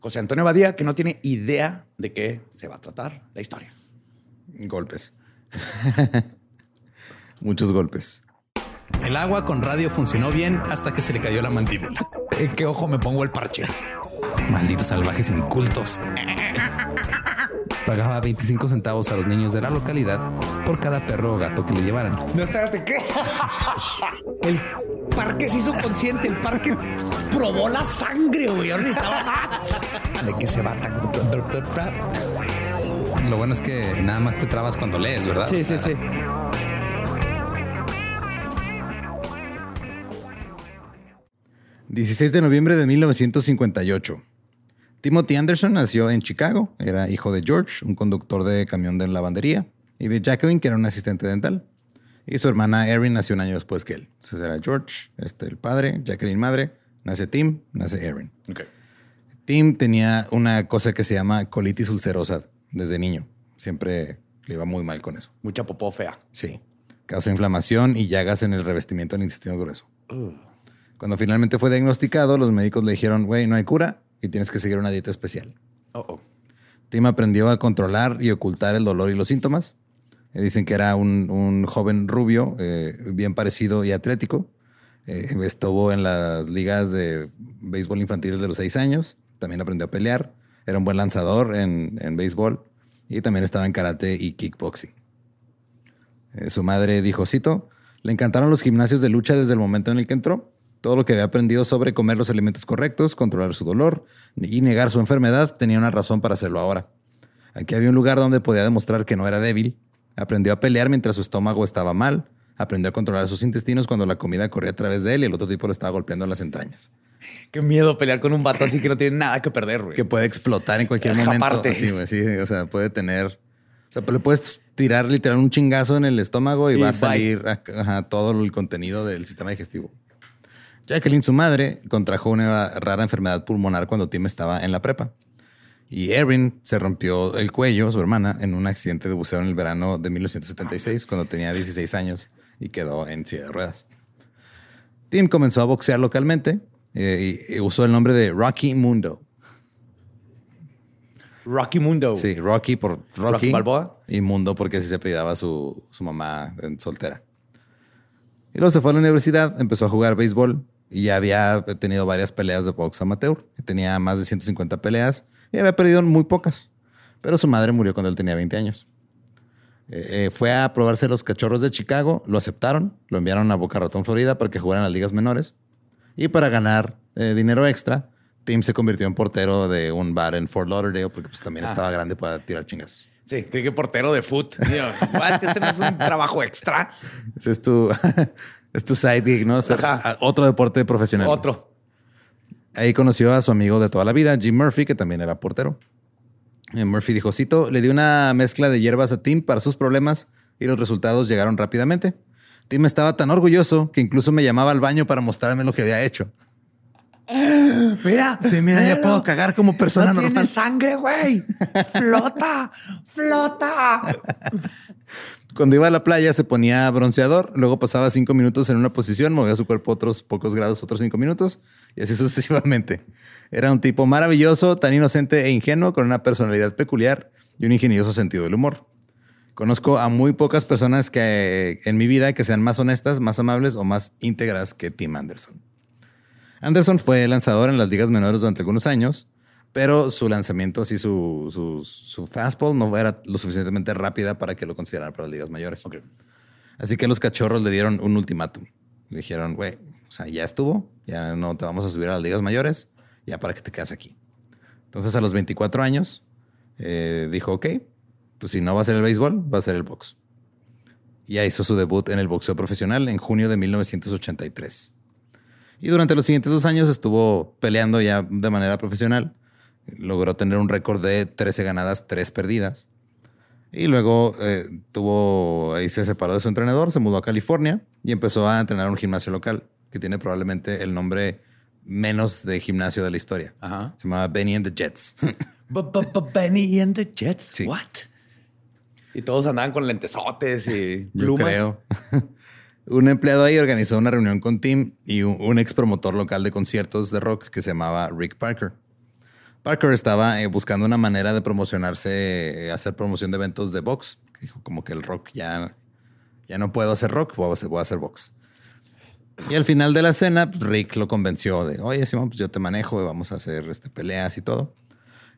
José Antonio Badía, que no tiene idea de qué se va a tratar la historia. Golpes. Muchos golpes. El agua con radio funcionó bien hasta que se le cayó la mandíbula. ¿En qué ojo me pongo el parche? Malditos salvajes incultos. Pagaba 25 centavos a los niños de la localidad por cada perro o gato que le llevaran. No, espérate, ¿qué? El parque se hizo consciente, el parque probó la sangre, güey. ¿De qué se va tan? Lo bueno es que nada más te trabas cuando lees, ¿verdad? Sí, sí, sí. ...16 de noviembre de 1958... Timothy Anderson nació en Chicago, era hijo de George, un conductor de camión de lavandería, y de Jacqueline, que era un asistente dental. Y su hermana Erin nació un año después que él. Entonces era George, este, el padre, Jacqueline madre, nace Tim, nace Erin. Tim tenía una cosa que se llama colitis ulcerosa desde niño. Siempre le iba muy mal con eso. Mucha popó fea. Sí. Causa inflamación y llagas en el revestimiento del intestino grueso. Cuando finalmente fue diagnosticado, los médicos le dijeron, güey, no hay cura, y tienes que seguir una dieta especial. Tim aprendió a controlar y ocultar el dolor y los síntomas. Eh, dicen que era un, joven rubio, eh, bien parecido y atlético. Eh, estuvo en las ligas de béisbol infantiles de los seis años. También aprendió a pelear. Era un buen lanzador en, en béisbol. Y también estaba en karate y kickboxing. su madre dijo, cito, le encantaron los gimnasios de lucha desde el momento en el que entró todo lo que había aprendido sobre comer los alimentos correctos, controlar su dolor y negar su enfermedad tenía una razón para hacerlo ahora. Aquí había un lugar donde podía demostrar que no era débil. Aprendió a pelear mientras su estómago estaba mal. Aprendió a controlar sus intestinos cuando la comida corría a través de él y el otro tipo lo estaba golpeando en las entrañas. Qué miedo pelear con un vato así que no tiene nada que perder, güey. Que puede explotar en cualquier momento. Sí, sí, o sea, puede tener... O sea, le puedes tirar literal un chingazo en el estómago y, va a salir todo el contenido del sistema digestivo. Jacqueline, su madre, contrajo una rara enfermedad pulmonar cuando Tim estaba en la prepa. Y Erin se rompió el cuello, su hermana, en un accidente de buceo en el verano de 1976, cuando tenía 16 años y quedó en silla de ruedas. Tim comenzó a boxear localmente eh, y, y usó el nombre de Rocky Mundo. Rocky Mundo. Sí, Rocky por Rocky. Rocky Balboa. Y Mundo porque así se apellidaba su, su mamá en soltera. Y luego se fue a la universidad, empezó a jugar béisbol y ya había tenido varias peleas de box amateur. Tenía más de 150 peleas y había perdido muy pocas. Pero su madre murió cuando él tenía 20 años. Eh, eh, fue a probarse los cachorros de Chicago, lo aceptaron, lo enviaron a Boca Ratón, Florida, para que jugaran las ligas menores. Y para ganar eh, dinero extra, Tim se convirtió en portero de un bar en Fort Lauderdale, porque pues, también estaba grande para tirar chingas. Sí, creí que portero de foot. Digo, "What? Ese no es un trabajo extra. Ese es tu, es tu side gig, ¿no? Otro deporte profesional. Otro. Ahí conoció a su amigo de toda la vida, Jim Murphy, que también era portero. Eh, Murphy dijo, cito, le di una mezcla de hierbas a Tim para sus problemas y los resultados llegaron rápidamente. Tim estaba tan orgulloso que incluso me llamaba al baño para mostrarme lo que había hecho. Mira. Sí, mira, ya puedo cagar como persona no normal. tiene sangre, güey. Flota. Flota. Cuando iba a la playa se ponía bronceador, luego pasaba cinco minutos en una posición, movía su cuerpo otros pocos grados, otros cinco minutos, y así sucesivamente. Era un tipo maravilloso, tan inocente e ingenuo, con una personalidad peculiar y un ingenioso sentido del humor. Conozco a muy pocas personas que en mi vida que sean más honestas, más amables o más íntegras que Tim Anderson. Anderson fue lanzador en las ligas menores durante algunos años, pero su lanzamiento, así su, su, su fastball no era lo suficientemente rápida para que lo consideraran para las ligas mayores. Así que los cachorros le dieron un ultimátum. Le dijeron, güey, o sea, ya estuvo, ya no te vamos a subir a las ligas mayores, ya para que te quedas aquí. Entonces a los 24 años eh, dijo, ok, pues si no va a ser el béisbol, va a ser el box. Y ya hizo su debut en el boxeo profesional en junio de 1983. Y durante los siguientes dos años estuvo peleando ya de manera profesional. Logró tener un récord de 13 ganadas, 3 perdidas. Y luego eh, tuvo, ahí se separó de su entrenador, se mudó a California y empezó a entrenar en un gimnasio local que tiene probablemente el nombre menos de gimnasio de la historia. Ajá. Se llama Benny and the Jets. Benny and the Jets. Sí. What? Y todos andaban con lentesotes y Yo plumas. creo. un empleado ahí organizó una reunión con Tim y un, ex promotor local de conciertos de rock que se llamaba Rick Parker. Parker estaba eh, buscando una manera de promocionarse, eh, hacer promoción de eventos de box. Dijo como que el rock ya, ya no puedo hacer rock, voy a hacer, voy a hacer box. Y al final de la cena, pues, Rick lo convenció de, oye, Simón, pues yo te manejo, vamos a hacer este, peleas y todo.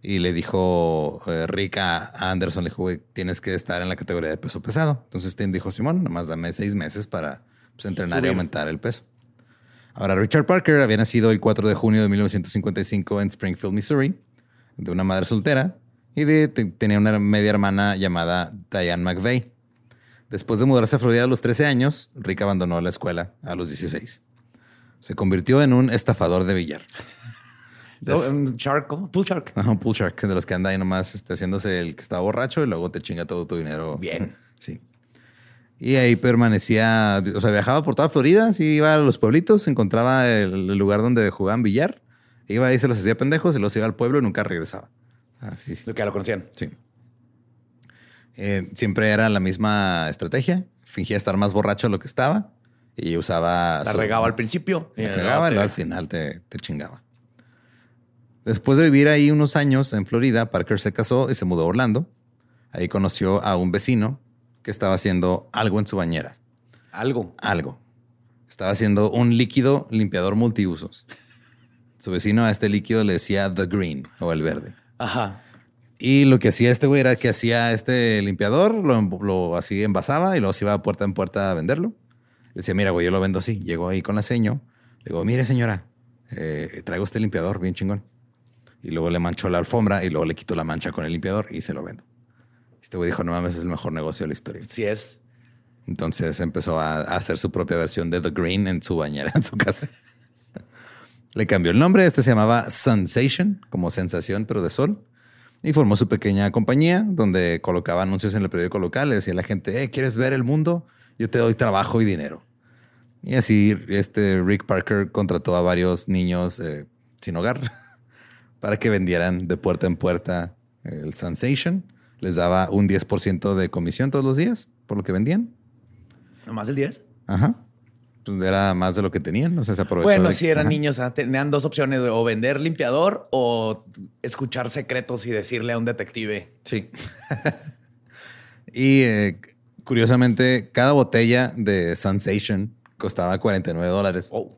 Y le dijo eh, Rick a Anderson, le dijo, güey, tienes que estar en la categoría de peso pesado. Entonces Tim dijo, Simón, nomás dame seis meses para pues, entrenar y aumentar el peso. Ahora, Richard Parker había nacido el 4 de junio de 1955 en Springfield, Missouri, de una madre soltera, y de- te- tenía una media hermana llamada Diane McVeigh. Después de mudarse a Florida a los 13 años, Rick abandonó la escuela a los 16. Se convirtió en un estafador de billar. Un shark, ¿cómo? Pool shark. Ajá, un pool shark, de los que anda ahí nomás este, haciéndose el que estaba borracho y luego te chinga todo tu dinero. Bien. Sí. Y ahí permanecía, o sea, viajaba por toda Florida, sí, iba a los pueblitos, encontraba el, el lugar donde jugaban billar, iba ahí, se los hacía pendejos y los iba al pueblo y nunca regresaba. Así, sí. Lo que ya lo conocían. Sí. Eh, siempre era la misma estrategia, fingía estar más borracho de lo que estaba y usaba... La su- regaba al principio. la y cagaba y luego luego al final te, te chingaba. Después de vivir ahí unos años en Florida, Parker se casó y se mudó a Orlando. Ahí conoció a un vecino que estaba haciendo algo en su bañera. Algo. Algo. Estaba haciendo un líquido limpiador multiusos. Su vecino a este líquido le decía The Green o el verde. Ajá. Y lo que hacía este güey era que hacía este limpiador, lo, lo así envasaba y luego se iba puerta en puerta a venderlo. Decía, mira, güey, yo lo vendo así. Llegó ahí con la seño. Le digo, mire, señora, eh, traigo este limpiador bien chingón. Y luego le manchó la alfombra y luego le quitó la mancha con el limpiador y se lo vendo. Este güey dijo, no mames, es el mejor negocio de la historia. Sí es. Entonces empezó a, a hacer su propia versión de The Green en su bañera, en su casa. Le cambió el nombre. Este se llamaba Sensation, como sensación, pero de sol. Y formó su pequeña compañía donde colocaba anuncios en el periódico local. Le decía a la gente, "Eh, ¿quieres ver el mundo? Yo te doy trabajo y dinero. Y así este Rick Parker contrató a varios niños eh, sin hogar para que vendieran de puerta en puerta el Sensation. Les daba un 10% de comisión todos los días por lo que vendían. ¿Nomás el 10? Ajá. Pues era más de lo que tenían, o sea, se aprovechó. Bueno, de- si eran Ajá. niños, ah, tenían dos opciones, o vender limpiador o escuchar secretos y decirle a un detective. Sí. y eh, curiosamente, cada botella de Sensation costaba 49 dólares, Oh,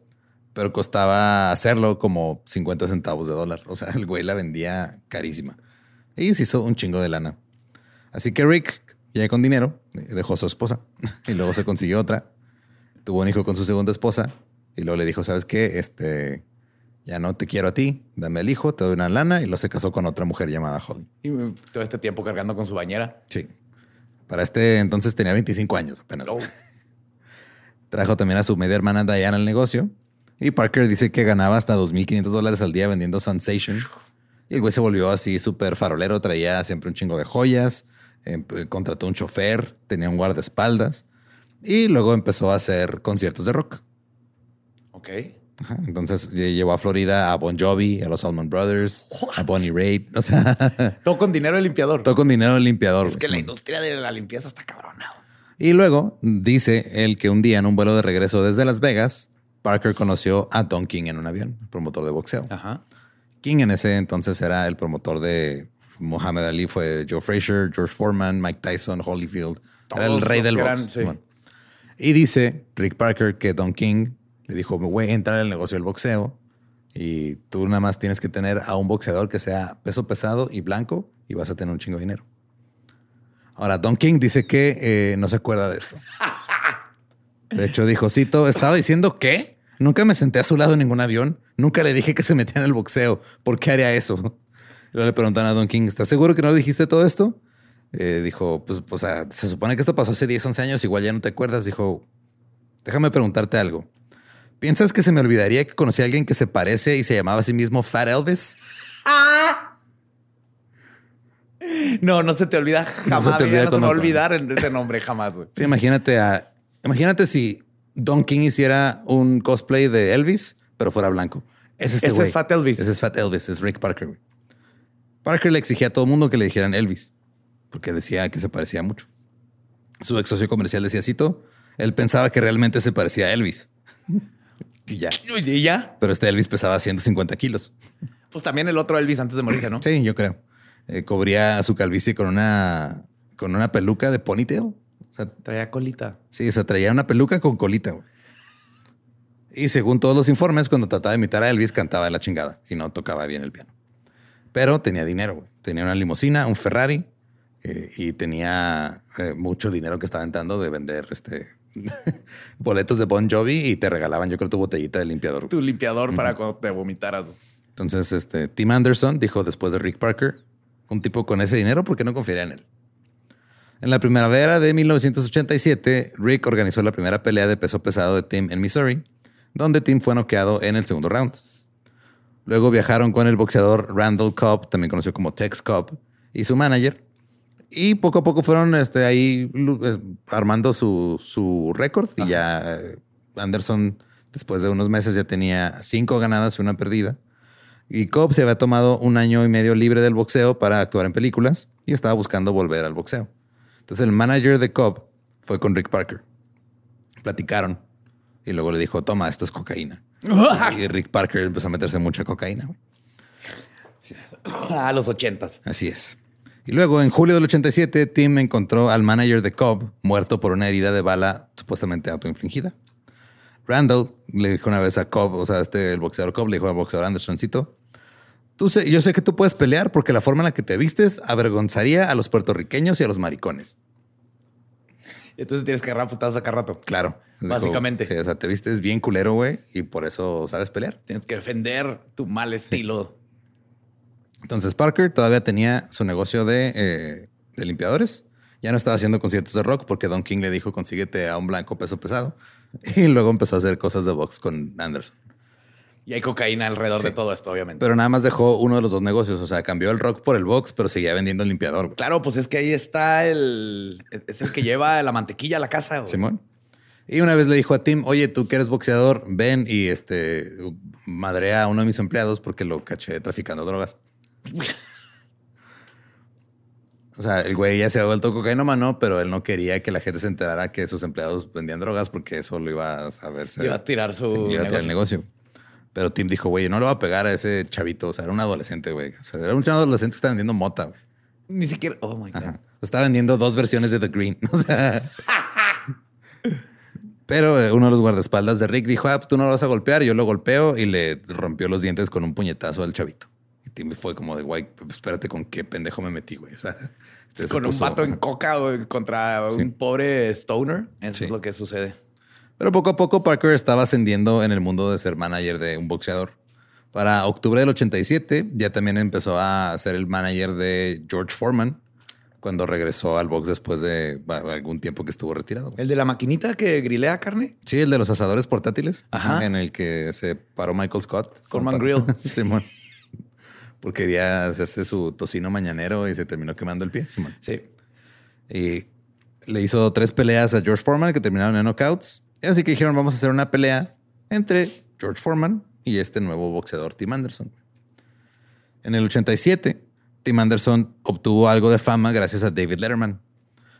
pero costaba hacerlo como 50 centavos de dólar. O sea, el güey la vendía carísima. Y se hizo un chingo de lana. Así que Rick, ya con dinero, dejó a su esposa y luego se consiguió otra. Tuvo un hijo con su segunda esposa y luego le dijo, ¿sabes qué? Este, ya no te quiero a ti, dame el hijo, te doy una lana y luego se casó con otra mujer llamada Holly. y mm, todo este tiempo cargando con su bañera. Sí. Para este entonces tenía 25 años apenas. Oh. Trajo también a su media hermana Diana al negocio. Y Parker dice que ganaba hasta 2.500 dólares al día vendiendo Sensation. Y el güey se volvió así súper farolero. Traía siempre un chingo de joyas. em- eh, contrató un chofer. Tenía un guardaespaldas. Y luego empezó a hacer conciertos de rock. Ok. Ajá. Entonces lle- llevó a Florida a Bon Jovi, a los Allman Brothers, a Bonnie Raitt. O sea, Todo con dinero de limpiador. todo con dinero del limpiador. es que la industria de la limpieza está cabrona. Y luego dice él que un día en un vuelo de regreso desde Las Vegas, Parker conoció a Don King en un avión, promotor de boxeo. Ajá. King en ese entonces era el promotor de Muhammad Ali, fue Joe Frazier, George Foreman, Mike Tyson, Holyfield. era el rey del que box. sí. Y dice Rick Parker que Don King le dijo, voy a entrar al negocio del boxeo y tú nada más tienes que tener a un boxeador que sea peso pesado y blanco y vas a tener un chingo de dinero. Ahora, Don King dice que eh, no se acuerda de esto. De hecho, dijo, Cito, estaba diciendo que nunca me senté a su lado en ningún avión. Nunca le dije que se metía en el boxeo. ¿Por qué haría eso? Luego le preguntaron a Don King, ¿estás seguro que no le dijiste todo esto? Eh, dijo, pues, o sea, se supone que esto pasó hace 10, 11 años, igual ya no te acuerdas. Dijo, déjame preguntarte algo. ¿Piensas que se me olvidaría que conocí a alguien que se parece y se llamaba a sí mismo Fat Elvis? No, no se te olvida jamás. se te olvida no se con me va a otro. olvidar ese nombre jamás, güey. Sí, imagínate a, imagínate si Don King hiciera un cosplay de Elvis, pero fuera blanco. Ese, es este Ese es Fat Elvis. Ese es Fat Elvis, es Rick Parker. Parker le exigía a todo el mundo que le dijeran Elvis, porque decía que se parecía mucho. Su ex socio comercial decía, cito, él pensaba que realmente se parecía a Elvis. y ya. Y ya, Pero este Elvis pesaba 150 kilos. pues también el otro Elvis antes de morirse, ¿no? Sí, yo creo. Eh, cubría su calvicie con una, con una peluca de ponytail. O sea, Traía colita. Sí, o sea, traía una peluca con colita. güey. Y según todos los informes, cuando trataba de imitar a Elvis, cantaba de la chingada y no tocaba bien el piano. Pero tenía dinero, güey. Tenía una limusina, un Ferrari eh, y tenía eh, mucho dinero que estaba entrando de vender este boletos de Bon Jovi y te regalaban, yo creo, tu botellita de limpiador. Tu limpiador para cuando te vomitaras. güey. Entonces, este Tim Anderson dijo después de Rick Parker, un tipo con ese dinero, ¿por qué no confiaría en él? En la primavera de 1987, Rick organizó la primera pelea de peso pesado de Tim en Missouri, donde Tim fue noqueado en el segundo round. Luego viajaron con el boxeador Randall Cobb, también conocido como Tex Cobb, y su manager. Y poco a poco fueron este, ahí eh, armando su, su récord. Y ya eh, Anderson, después de unos meses, ya tenía cinco ganadas y una perdida. Y Cobb se había tomado un año y medio libre del boxeo para actuar en películas y estaba buscando volver al boxeo. Entonces el manager de Cobb fue con Rick Parker. Platicaron y luego le dijo, toma, esto es cocaína. y Rick Parker empezó a meterse mucha cocaína. A los ochentas. Así es. Y luego, en julio del 87, Tim encontró al manager de Cobb muerto por una herida de bala supuestamente autoinfligida. Randall le dijo una vez a Cobb, o sea, este, el boxeador Cobb le dijo al boxeador Andersoncito, tú sé, yo sé que tú puedes pelear porque la forma en la que te vistes avergonzaría a los puertorriqueños y a los maricones. Entonces tienes que agarrar putazos a cada rato. Claro. Básicamente. sí, o sea, te vistes bien culero, güey, y por eso sabes pelear. Tienes que defender tu mal estilo. Entonces Parker todavía tenía su negocio de, eh, de limpiadores. Ya no estaba haciendo conciertos de rock porque Don King le dijo consíguete a un blanco peso pesado. Y luego empezó a hacer cosas de box con Anderson. Y hay cocaína alrededor Sí. de todo esto, obviamente. Pero nada más dejó uno de los dos negocios. O sea, cambió el rock por el box, pero seguía vendiendo el limpiador. güey. claro, pues es que ahí está el... Es el que lleva la mantequilla a la casa. güey. Simón. Y una vez le dijo a Tim, oye, tú que eres boxeador, ven y este madrea a uno de mis empleados porque lo caché traficando drogas. O sea, el güey ya se ha vuelto cocainómano, pero él no quería que la gente se enterara que sus empleados vendían drogas porque eso lo iba a saberse. Iba a tirar su Sí, iba a tirar negocio. el negocio. Pero Tim dijo, güey, no le va a pegar a ese chavito. O sea, era un adolescente, güey. O sea, era un adolescente que estaba vendiendo mota, güey. Ni siquiera. Oh my God. Ajá. Estaba vendiendo dos versiones de The Green. O sea. Pero eh, uno de los guardaespaldas de Rick dijo, ah, tú no lo vas a golpear. Yo lo golpeo y le rompió los dientes con un puñetazo al chavito. Y Tim fue como de, güey, pues, espérate con qué pendejo me metí, güey. O sea, este se Con un vato en coca güey, contra un pobre stoner. Eso Sí. es lo que sucede. Pero poco a poco Parker estaba ascendiendo en el mundo de ser manager de un boxeador. Para octubre del 87 ya también empezó a ser el manager de George Foreman cuando regresó al box después de algún tiempo que estuvo retirado. El de la maquinita que grilea carne. Sí, el de los asadores portátiles, Ajá. en el que se paró Michael Scott. Foreman Grill. Simón. Porque quería hacerse su tocino mañanero y se terminó quemando el pie. Simón. Sí. Y le hizo tres peleas a George Foreman que terminaron en knockouts. Así que dijeron, vamos a hacer una pelea entre George Foreman y este nuevo boxeador, Tim Anderson. En el 87, Tim Anderson obtuvo algo de fama gracias a David Letterman.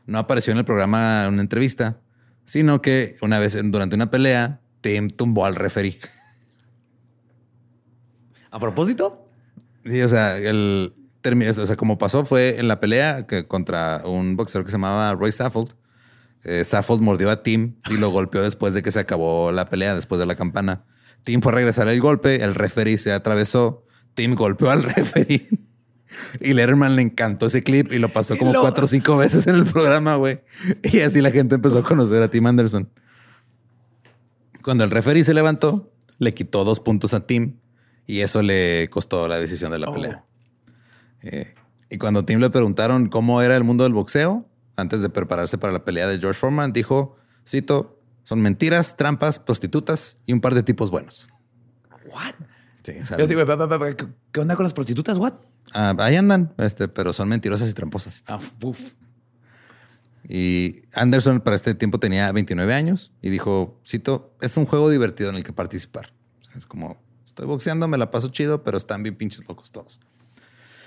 No apareció en el programa en una entrevista, sino que una vez durante una pelea, Tim tumbó al referee. A propósito, Sí, o sea, el o sea, como pasó fue en la pelea que contra un boxeador que se llamaba Roy Saffold. Eh, Saffold mordió a Tim y lo golpeó después de que se acabó la pelea, después de la campana. Tim fue a regresar el golpe, el referee se atravesó, Tim golpeó al referee. Y Letterman le encantó ese clip y lo pasó como lo- cuatro o cinco veces en el programa, güey. Y así la gente empezó a conocer a Tim Anderson. Cuando el referee se levantó, le quitó dos puntos a Tim y eso le costó la decisión de la Oh. pelea. Eh, y cuando Tim le preguntaron cómo era el mundo del boxeo, antes de prepararse para la pelea de George Foreman, dijo, cito, son mentiras, trampas, prostitutas y un par de tipos buenos. what? Sí, Yo digo, "Pa, pa, pa, pa, ¿qué- ¿qué onda con las prostitutas? What? ah, ahí andan, este, pero son mentirosas y tramposas. Ah, uf. Y Anderson para este tiempo tenía 29 años y dijo, cito, es un juego divertido en el que participar. O sea, es como, estoy boxeando, me la paso chido, pero están bien pinches locos todos.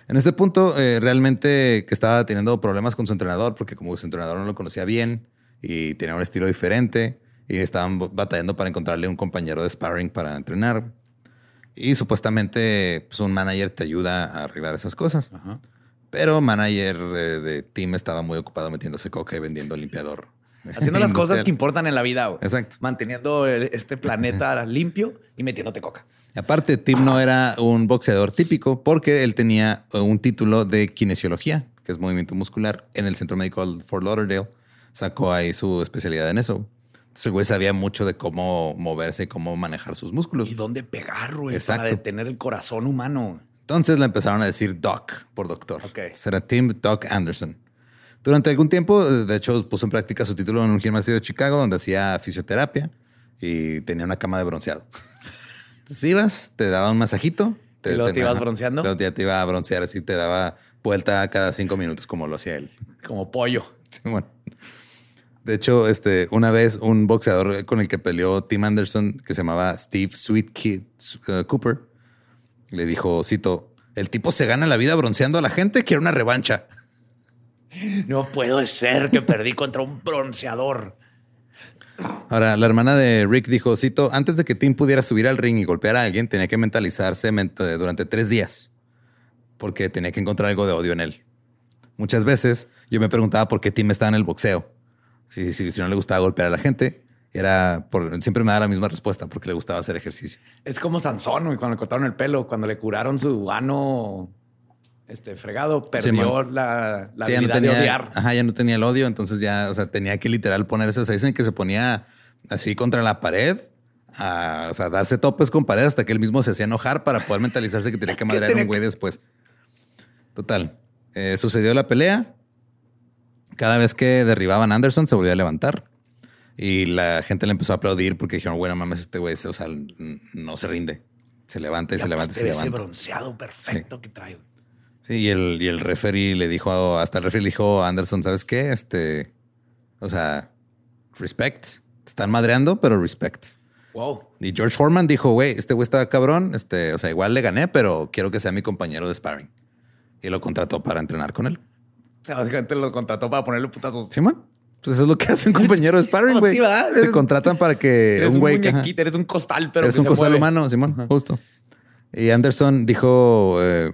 En este punto, eh, realmente que estaba teniendo problemas con su entrenador, porque como su entrenador no lo conocía bien y tenía un estilo diferente y estaban batallando para encontrarle un compañero de sparring para entrenar. Y supuestamente pues, un manager te ayuda a arreglar esas cosas. Pero manager eh, de team estaba muy ocupado metiéndose coca y vendiendo limpiador. Haciendo las cosas que importan en la vida. Exacto. Manteniendo el- este planeta limpio y metiéndote coca. Aparte, Tim no era un boxeador típico porque él tenía eh, un título de kinesiología, que es movimiento muscular, en el Centro Médico de Fort Lauderdale. Sacó ahí su especialidad en eso. Entonces el güey sabía mucho de cómo moverse y cómo manejar sus músculos. ¿Y dónde pegar, güey? Exacto. Para detener el corazón humano. Entonces le empezaron a decir Doc por doctor. Ok. Será Tim Doc Anderson. Durante algún tiempo, eh, de hecho, puso en práctica su título en un gimnasio de Chicago donde hacía fisioterapia y tenía una cama de bronceado. Entonces ibas, te daba un masajito. ¿Y luego te ibas bronceando? Luego ya te iba a broncear así, te daba vuelta cada cinco minutos como lo hacía él. Como pollo. Sí, bueno. De hecho, este, una vez un boxeador con el que peleó Tim Anderson, que se llamaba Steve Sweet Kid uh, Cooper, le dijo, cito, el tipo se gana la vida bronceando a la gente, quiere una revancha. No puede ser que perdí contra un bronceador. Ahora, la hermana de Rick dijo, cito, antes de que Tim pudiera subir al ring y golpear a alguien, tenía que mentalizarse ment- durante tres días, porque tenía que encontrar algo de odio en él. Muchas veces yo me preguntaba por qué Tim estaba en el boxeo. Si, si, si no le gustaba golpear a la gente, era por, siempre me daba la misma respuesta, porque le gustaba hacer ejercicio. Es como Sansón, cuando le cortaron el pelo, cuando le curaron su ano este, fregado, perdió la, la Sí, ya no tenía, de odiar. Ajá, ya no tenía el odio, entonces ya, o sea, tenía que literal ponerse, o sea, dicen que se ponía así contra la pared, a, o sea, darse topes con pared hasta que él mismo se hacía enojar para poder mentalizarse que tenía que madrear a un güey después. Total. Eh, sucedió la pelea. Cada vez que derribaban a Anderson se volvía a levantar. Y la gente le empezó a aplaudir porque dijeron, bueno, mames, este güey, o sea, no se rinde. Se levanta y, se levanta y se de ese levanta. bronceado perfecto que trae. Sí, y el, y el referee le dijo, hasta el referee le dijo a Anderson, ¿sabes qué? Este, o sea, respect. están madreando, pero respect. Wow. Y George Foreman dijo, güey, este güey está cabrón, este, o sea, igual le gané, pero quiero que sea mi compañero de sparring. Y lo contrató para entrenar con él. O sea, básicamente lo contrató para ponerle putazos. Simón. Pues eso es lo que hace un compañero de sparring, güey. Te contratan para que Eres un güey eres un costal, pero Eres que un se costal mueve. humano, Simón, justo. Y Anderson dijo, eh,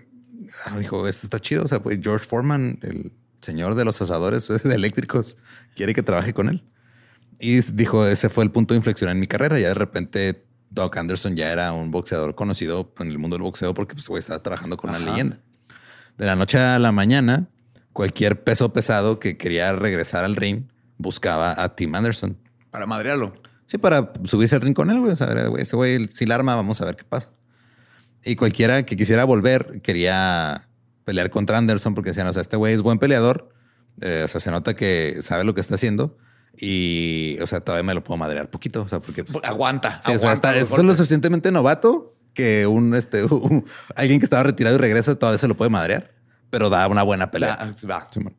dijo, esto está chido. O sea, pues George Foreman, el señor de los asadores pues, eléctricos, quiere que trabaje con él. Y dijo, ese fue el punto de inflexión en mi carrera. Ya de repente Doc Anderson ya era un boxeador conocido en el mundo del boxeo porque pues, estaba trabajando con una leyenda. De la noche a la mañana, cualquier peso pesado que quería regresar al ring buscaba a Tim Anderson. Para madrearlo. Sí, para subirse al ring con él, güey. O sea, güey, ese güey, si la arma, vamos a ver qué pasa. Y cualquiera que quisiera volver quería pelear contra Anderson porque decían, o sea, este güey es buen peleador. eh, o sea, se nota que sabe lo que está haciendo. Y, o sea, todavía me lo puedo madrear poquito. O sea, porque... pues, Aguanta. sí, o sea, aguanta está- los es lo suficientemente novato que un, este, un- alguien que estaba retirado y regresa todavía se lo puede madrear. Pero da una buena pelea. Va. Simón.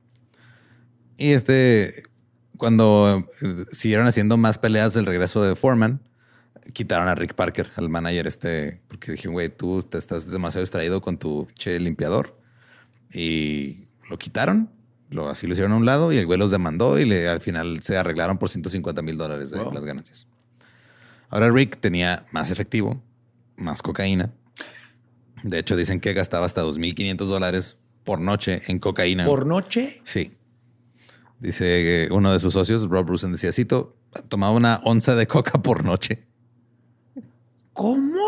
Y este, cuando eh, siguieron haciendo más peleas del regreso de Foreman, quitaron a Rick Parker, al manager este, porque dijeron, güey, tú te estás demasiado distraído con tu che limpiador. Y lo quitaron, lo, así lo hicieron a un lado y el güey los demandó y le, al final se arreglaron por 150 mil dólares de Wow. las ganancias. Ahora Rick tenía más efectivo, más cocaína. De hecho, dicen que gastaba hasta 2.500 dólares por noche en cocaína. Por noche. Sí. Dice que uno de sus socios, Rob Rusen, decía, cito, tomaba una onza de coca por noche. ¿Cómo?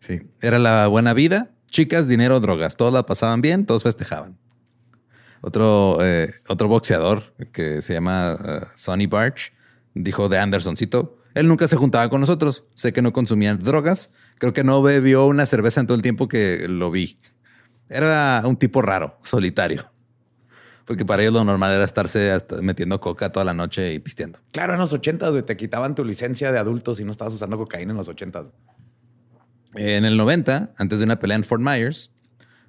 Sí. Era la buena vida. Chicas, dinero, drogas. Todos la pasaban bien, todos festejaban. Otro, eh, otro boxeador que se llama eh, Sonny Barch dijo de Andersoncito, él nunca se juntaba con nosotros. Sé que no consumía drogas. Creo que no bebió una cerveza en todo el tiempo que lo vi. Era un tipo raro, solitario. Porque para ellos lo normal era estarse hasta metiendo coca toda la noche y pisteando. Claro, en los ochentas, güey, te quitaban tu licencia de adultos y no estabas usando cocaína en los ochentas. En el 90, antes de una pelea en Fort Myers,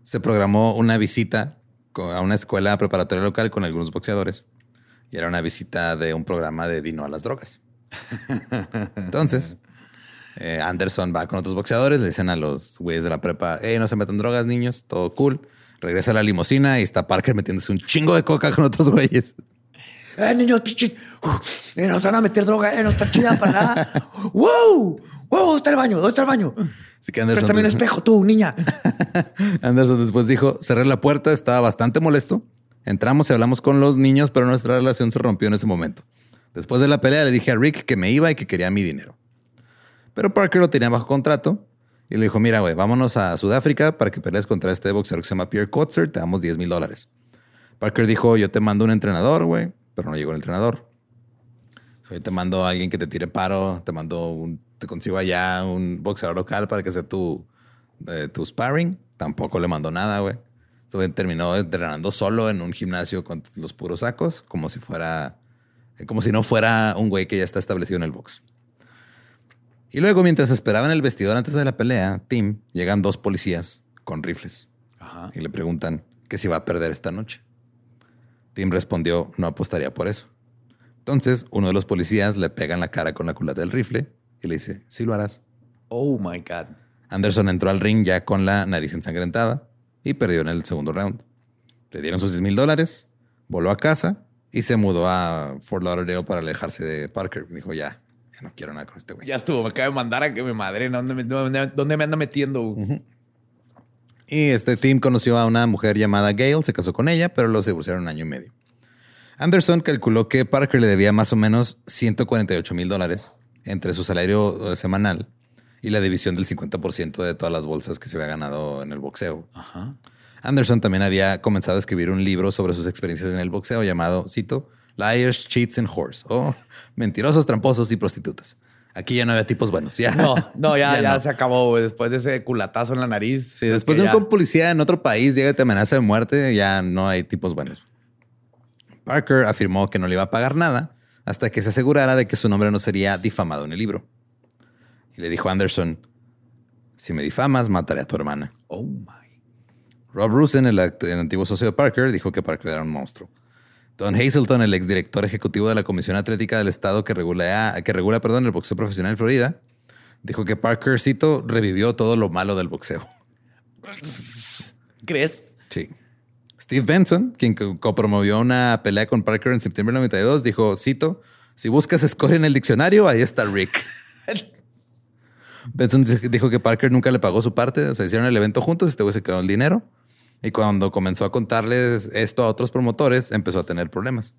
se programó una visita a una escuela preparatoria local con algunos boxeadores. Y era una visita de un programa de Dino a las drogas. Entonces, eh, Anderson va con otros boxeadores, le dicen a los güeyes de la prepa, hey, no se metan drogas, niños, todo cool. Regresa a la limusina y está Parker metiéndose un chingo de coca con otros güeyes. Eh, niños, chichis, uh, nos van a meter droga, eh, no está chida para nada. ¡Wow! ¡Wow! ¿Dónde está el baño? ¿Dónde está el baño? Así que Anderson, un espejo, tú, niña. Anderson después dijo, cerré la puerta, estaba bastante molesto. Entramos y hablamos con los niños, pero nuestra relación se rompió en ese momento. Después de la pelea le dije a Rick que me iba y que quería mi dinero. Pero Parker lo tenía bajo contrato y le dijo, mira, güey, vámonos a Sudáfrica para que pelees contra este boxeador que se llama Pierre Kotzer, te damos 10 mil dólares. Parker dijo, yo te mando un entrenador, güey, pero no llegó el entrenador. Yo te mando a alguien que te tire paro, te mando un, te consigo allá un boxeador local para que sea tu, eh, tu sparring. Tampoco le mandó nada, güey. Güey terminó entrenando solo en un gimnasio con los puros sacos, como si fuera, como si no fuera un güey que ya está establecido en el box. Y luego, mientras esperaban el vestidor antes de la pelea, Tim, llegan dos policías con rifles Ajá. y le preguntan que si va a perder esta noche. Tim respondió, no apostaría por eso. Entonces, uno de los policías le pega en la cara con la culata del rifle y le dice, sí lo harás. Oh my God. Anderson entró al ring ya con la nariz ensangrentada y perdió en el segundo round. Le dieron sus 10 mil dólares, voló a casa y se mudó a Fort Lauderdale para alejarse de Parker. Dijo, ya, ya no quiero nada con este güey. Ya estuvo, me acaba de mandar a que me madre. ¿Dónde me, dónde, dónde me anda metiendo? Y este Tim conoció a una mujer llamada Gail, se casó con ella, pero los divorciaron un año y medio. Anderson calculó que Parker le debía más o menos 148 mil dólares entre su salario eh, semanal y la división del 50% de todas las bolsas que se había ganado en el boxeo. Ajá. Anderson también había comenzado a escribir un libro sobre sus experiencias en el boxeo llamado, cito, Liars, Cheats and Whores, o Mentirosos, Tramposos y Prostitutas. Aquí ya no había tipos buenos. Ya, No, no, ya, ya, no. se acabó. Después de ese culatazo en la nariz. Sí, después de un ya- policía en otro país llega y te amenaza de muerte, ya no hay tipos buenos. Parker afirmó que no le iba a pagar nada hasta que se asegurara de que su nombre no sería difamado en el libro. Y le dijo a Anderson, si me difamas, mataré a tu hermana. Oh my. Rob Rusen, el, el antiguo socio de Parker, dijo que Parker era un monstruo. Don Hazelton, el exdirector ejecutivo de la Comisión Atlética del Estado que regula, que regula perdón, el boxeo profesional en Florida, dijo que Parker, cito, revivió todo lo malo del boxeo. ¿Crees? Sí. Steve Benson, quien co- copromovió una pelea con Parker en septiembre del 92, dijo, cito, si buscas score en el diccionario, ahí está Rick. Benson di- dijo que Parker nunca le pagó su parte, o sea, hicieron el evento juntos, este güey se quedó el dinero. Y cuando comenzó a contarles esto a otros promotores, empezó a tener problemas.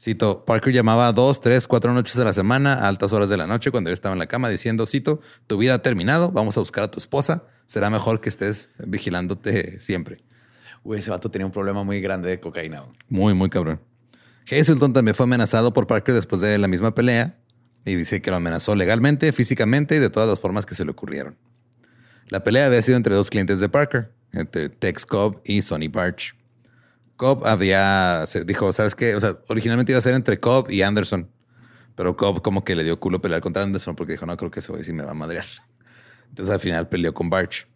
Cito, Parker llamaba dos, tres, cuatro noches a la semana, a altas horas de la noche, cuando yo estaba en la cama, diciendo, cito, tu vida ha terminado, vamos a buscar a tu esposa, será mejor que estés vigilándote siempre. Güey, ese vato tenía un problema muy grande de cocaína. Muy, muy cabrón. Hazelton también fue amenazado por Parker después de la misma pelea y dice que lo amenazó legalmente, físicamente y de todas las formas que se le ocurrieron. La pelea había sido entre dos clientes de Parker, entre Tex Cobb y Sonny Barch. Cobb había, se dijo, ¿sabes qué? O sea, originalmente iba a ser entre Cobb y Anderson, pero Cobb como que le dio culo pelear contra Anderson porque dijo, no, creo que ese güey sí me va a madrear. Entonces al final peleó con Barch.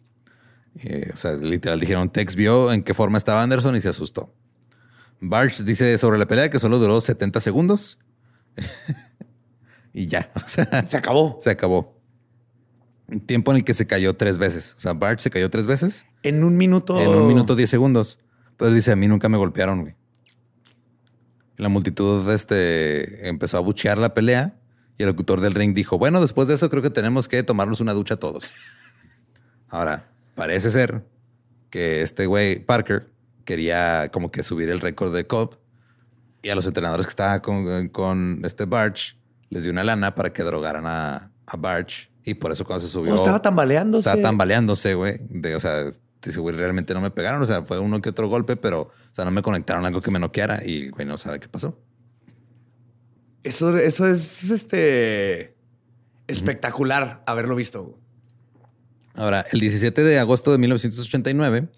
Eh, o sea, literal dijeron, Tex vio en qué forma estaba Anderson y se asustó. Barch dice sobre la pelea que solo duró 70 segundos. y ya, o sea, Se acabó. se acabó. Un tiempo en el que se cayó tres veces. O sea, Barch se cayó tres veces En un minuto. en un minuto 10 segundos. Pues dice, a mí nunca me golpearon, güey. La multitud este, empezó a buchear la pelea y el locutor del ring dijo, bueno, después de eso creo que tenemos que tomarnos una ducha todos. Ahora, parece ser que este güey, Parker, quería como que subir el récord de Cobb y a los entrenadores que estaban con, con este Barch les dio una lana para que drogaran a, a Barch y por eso cuando se subió... Estaba tambaleándose. Estaba tambaleándose, güey. De, o sea, dice, güey, realmente no me pegaron. O sea, fue uno que otro golpe, pero, o sea, no me conectaron algo que me noqueara y, güey, no sabe qué pasó. Eso, eso es este espectacular haberlo visto. Ahora, el 17 de agosto de 1989,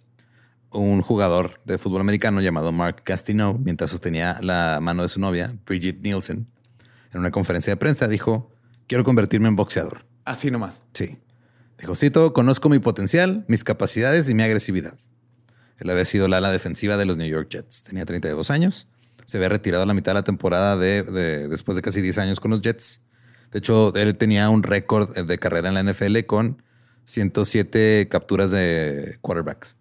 un jugador de fútbol americano llamado Mark Gastineau, mientras sostenía la mano de su novia, Bridget Nielsen, en una conferencia de prensa, dijo, quiero convertirme en boxeador. Así nomás. Sí. Dijo, cito, conozco mi potencial, mis capacidades y mi agresividad. Él había sido la ala defensiva de los New York Jets. Tenía 32 años. Se había retirado a la mitad de la temporada de, de- después de casi 10 años con los Jets. De hecho, él tenía un récord de carrera en la NFL con 107 capturas de quarterbacks.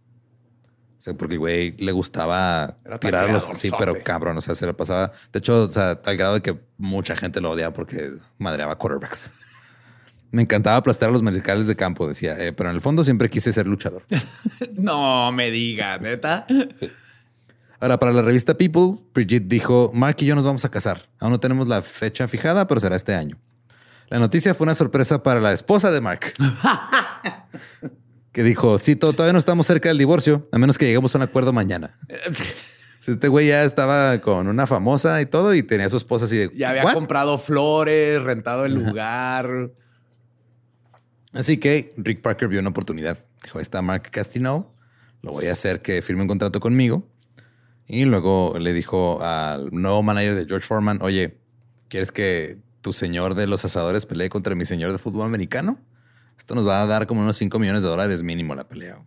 O sea, porque el güey le gustaba Era tirarlos. Sí, pero cabrón, o sea, se le pasaba. De hecho, o sea, al grado de que mucha gente lo odiaba porque madreaba quarterbacks. Me encantaba aplastar a los mariscales de campo, decía, eh, pero en el fondo siempre quise ser luchador. No me diga, neta. Ahora, para la revista People, Brigitte dijo, Mark y yo nos vamos a casar. Aún no tenemos la fecha fijada, pero será este año. La noticia fue una sorpresa para la esposa de Mark. que dijo, sí, to- todavía no estamos cerca del divorcio, a menos que lleguemos a un acuerdo mañana. Este güey ya estaba con una famosa y todo y tenía a su esposa así de... Ya había "¿What?". comprado flores, rentado el lugar. Así que Rick Parker vio una oportunidad. Dijo, está Mark Castino, lo voy a hacer que firme un contrato conmigo. Y luego le dijo al nuevo manager de George Foreman, oye, ¿quieres que tu señor de los asadores pelee contra mi señor de fútbol americano? Esto nos va a dar como unos 5 millones de dólares mínimo la pelea.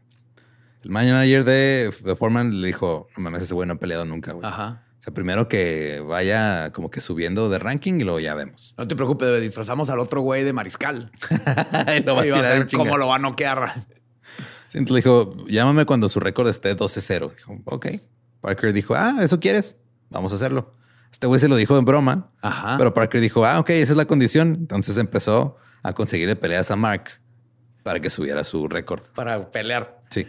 El manager de, de Foreman le dijo, no mames, ese güey no ha peleado nunca, güey. Ajá. Sea, primero que vaya como que subiendo de ranking y luego ya vemos. No te preocupes, disfrazamos al otro güey de mariscal. Y lo va a ver cómo lo va a noquear. Sí, entonces le dijo, llámame cuando su récord esté 12-0. Dijo, ok. Parker dijo, ah, ¿eso quieres? Vamos a hacerlo. Este güey se lo dijo en broma, Ajá. pero Parker dijo, ah, ok, esa es la condición. Entonces empezó a conseguirle peleas a Mark para que subiera su récord. Para pelear. Sí.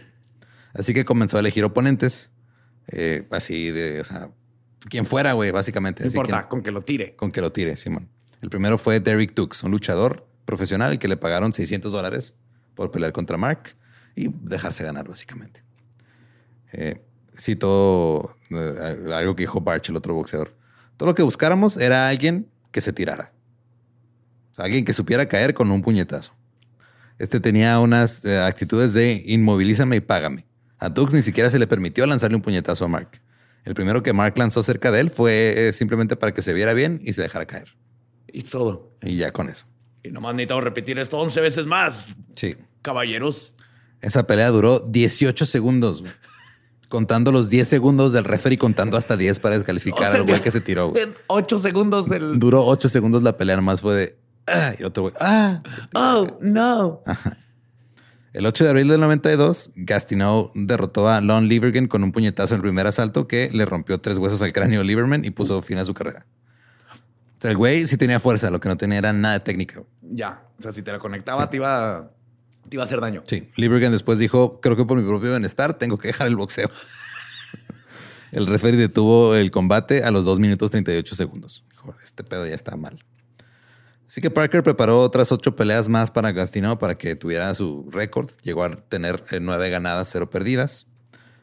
Así que comenzó a elegir oponentes, eh, así de, o sea, quien fuera, güey, básicamente. No Así importa, que- con que lo tire. con que lo tire, Simón. El primero fue Derek Tux, un luchador profesional que le pagaron 600 dólares por pelear contra Mark y dejarse ganar, básicamente. Eh, cito eh, algo que dijo Barch, el otro boxeador. Todo lo que buscáramos era alguien que se tirara. O sea, alguien que supiera caer con un puñetazo. Este tenía unas eh, actitudes de inmovilízame y págame. A Tux ni siquiera se le permitió lanzarle un puñetazo a Mark. El primero que Mark lanzó cerca de él fue eh, simplemente para que se viera bien y se dejara caer. Y todo. Y ya con eso. Y nomás necesitamos repetir esto 11 veces más, Sí. caballeros. Esa pelea duró 18 segundos. contando los 10 segundos del referee contando hasta 10 para descalificar O sea, al güey que se tiró. güey. En ocho segundos el. Duró 8 segundos la pelea, nomás fue de. Ah, y otro güey. Ah. Oh, no. El 8 de abril del 92, Gastineau derrotó a Lon Liebergen con un puñetazo en el primer asalto que le rompió tres huesos al cráneo a Lieberman y puso fin a su carrera. O sea, el güey sí tenía fuerza, lo que no tenía era nada de técnica. Ya. O sea, si te la conectaba, te iba, te iba a hacer daño. Sí, Liebergen después dijo, creo que por mi propio bienestar tengo que dejar el boxeo. el referee detuvo el combate a los 2 minutos 38 segundos. Dijo, este pedo ya está mal. Así que Parker preparó otras ocho peleas más para Gastineau para que tuviera su récord. Llegó a tener eh, nueve ganadas, cero perdidas.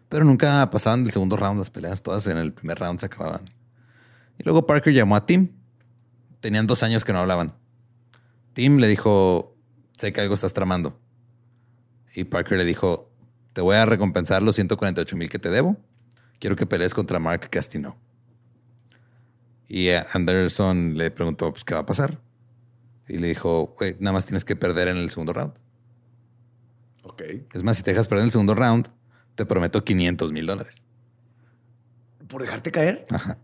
Pero nunca pasaban del segundo round las peleas. Todas en el primer round se acababan. Y luego Parker llamó a Tim. Tenían dos años que no hablaban. Tim le dijo, sé que algo estás tramando. Y Parker le dijo, te voy a recompensar los 148 mil que te debo. Quiero que pelees contra Mark Gastineau. Y eh, Anderson le preguntó, pues, ¿qué va a pasar? Y le dijo, güey, nada más tienes que perder en el segundo round. Ok. Es más, si te dejas perder en el segundo round, te prometo 500 mil dólares. ¿Por dejarte caer? Ajá.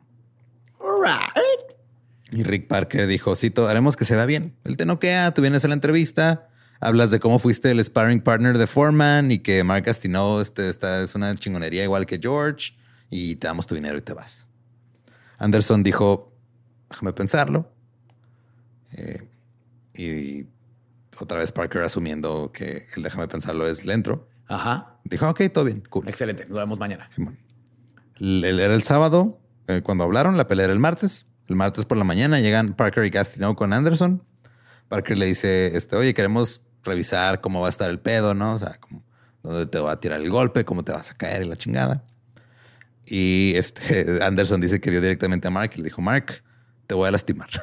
All right. Y Rick Parker dijo, Cito, haremos que se vea bien. Él te noquea, tú vienes a la entrevista, hablas de cómo fuiste el sparring partner de Foreman y que Mark Gastineau este, esta es una chingonería igual que George y te damos tu dinero y te vas. Anderson dijo, déjame pensarlo. Eh, y otra vez Parker asumiendo que el déjame pensarlo es lento. Ajá. Dijo, ok, todo bien, cool. Excelente. Nos vemos mañana. Simón. Era el sábado eh, cuando hablaron, la pelea era el martes. El martes por la mañana llegan Parker y Gastineau con Anderson. Parker le dice, este, oye, queremos revisar cómo va a estar el pedo, ¿no? O sea, cómo- dónde te va a tirar el golpe, cómo te vas a caer y la chingada. Y este Anderson dice que vio directamente a Mark y le dijo, Mark, te voy a lastimar.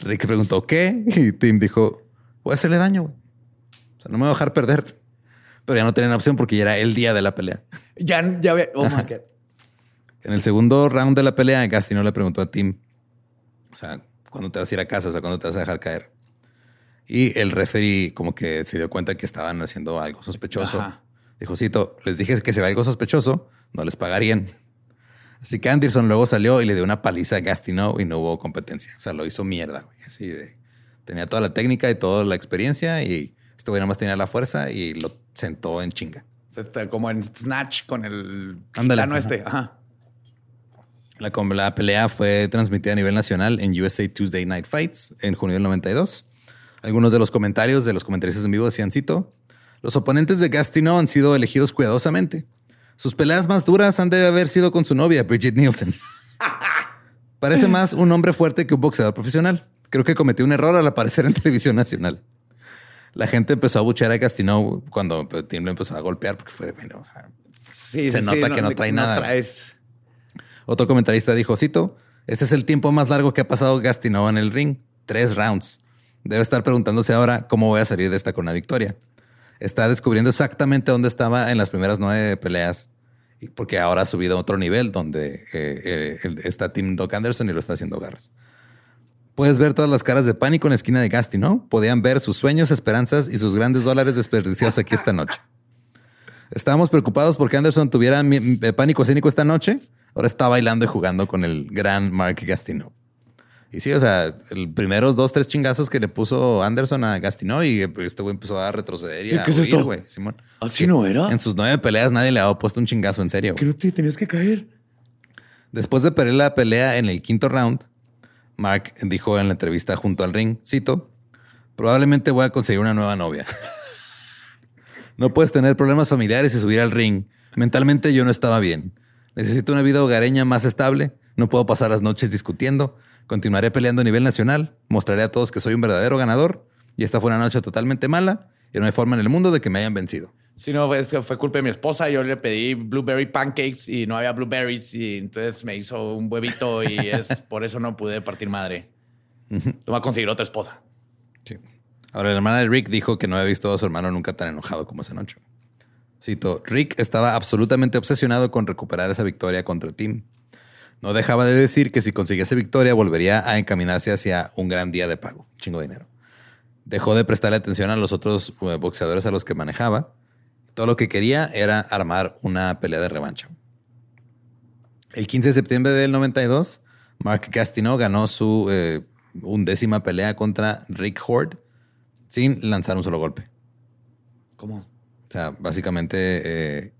Rick preguntó, ¿qué? Y Tim dijo, voy a hacerle daño. güey. O sea, no me voy a dejar perder. Pero ya no tenían opción porque ya era el día de la pelea. Ya, ya ve. Oh my God. En el segundo round de la pelea, Gastineau le preguntó a Tim, o sea, ¿cuándo te vas a ir a casa? O sea, ¿cuándo te vas a dejar caer? Y el referee como que se dio cuenta que estaban haciendo algo sospechoso. Ajá. Dijo, Cito, les dije que si ve algo sospechoso, no les pagarían. Así que Anderson luego salió y le dio una paliza a Gastineau y no hubo competencia. O sea, lo hizo mierda, güey. Así de... Tenía toda la técnica y toda la experiencia y este güey nada más tenía la fuerza y lo sentó en chinga. Como en Snatch con el Ándale. gitano este. Ajá. La, la pelea fue transmitida a nivel nacional en USA Tuesday Night Fights en junio del 92. Algunos de los comentarios de los comentaristas en vivo decían, cito, los oponentes de Gastineau han sido elegidos cuidadosamente. Sus peleas más duras han de haber sido con su novia, Bridget Nielsen. Parece más un hombre fuerte que un boxeador profesional. Creo que cometió un error al aparecer en televisión nacional. La gente empezó a buchear a Gastineau cuando pues, Tim lo empezó a golpear porque fue de, bueno, o sea, Sí, Se sí, nota sí, que no trae nada. traes- Otro comentarista dijo, cito, este es el tiempo más largo que ha pasado Gastineau en el ring. Tres rounds. Debe estar preguntándose ahora cómo voy a salir de esta con una victoria. Está descubriendo exactamente dónde estaba en las primeras nueve peleas. Porque ahora ha subido a otro nivel donde eh, eh, está Tim Doc Anderson y lo está haciendo garras. Puedes ver todas las caras de pánico en la esquina de Gastineau. Podían ver sus sueños, esperanzas y sus grandes dólares desperdiciados aquí esta noche. Estábamos preocupados porque Anderson tuviera eh, pánico escénico esta noche. Ahora está bailando y jugando con el gran Mark Gastineau. Y sí, o sea, el primeros dos, tres chingazos que le puso Anderson a Gastineau y este güey empezó a retroceder y a ¿qué es huir, esto? güey, Simón. ¿Así no era? En sus nueve peleas nadie le había puesto un chingazo en serio. Que no te tenías que caer. Después de perder la pelea en el quinto round, Mark dijo en la entrevista junto al ring, cito, probablemente voy a conseguir una nueva novia. no puedes tener problemas familiares y subir al ring. Mentalmente yo no estaba bien. Necesito una vida hogareña más estable. No puedo pasar las noches discutiendo. Continuaré peleando a nivel nacional. Mostraré a todos que soy un verdadero ganador. Y esta fue una noche totalmente mala. Y no hay forma en el mundo de que me hayan vencido. Si no, fue, es que fue culpa de mi esposa. Yo le pedí blueberry pancakes y no había blueberries. Y entonces me hizo un huevito y es por eso no pude partir madre. Voy a conseguir otra esposa. Sí. Ahora, la hermana de Rick dijo que no había visto a su hermano nunca tan enojado como esa noche. Cito, Rick estaba absolutamente obsesionado con recuperar esa victoria contra Tim. No dejaba de decir que si consiguiese victoria volvería a encaminarse hacia un gran día de pago, chingo de dinero. Dejó de prestarle atención a los otros eh, boxeadores a los que manejaba. Todo lo que quería era armar una pelea de revancha. El 15 de septiembre del 92, Mark Gastineau ganó su eh, undécima pelea contra Rick Horde sin lanzar un solo golpe. ¿Cómo? O sea, básicamente eh,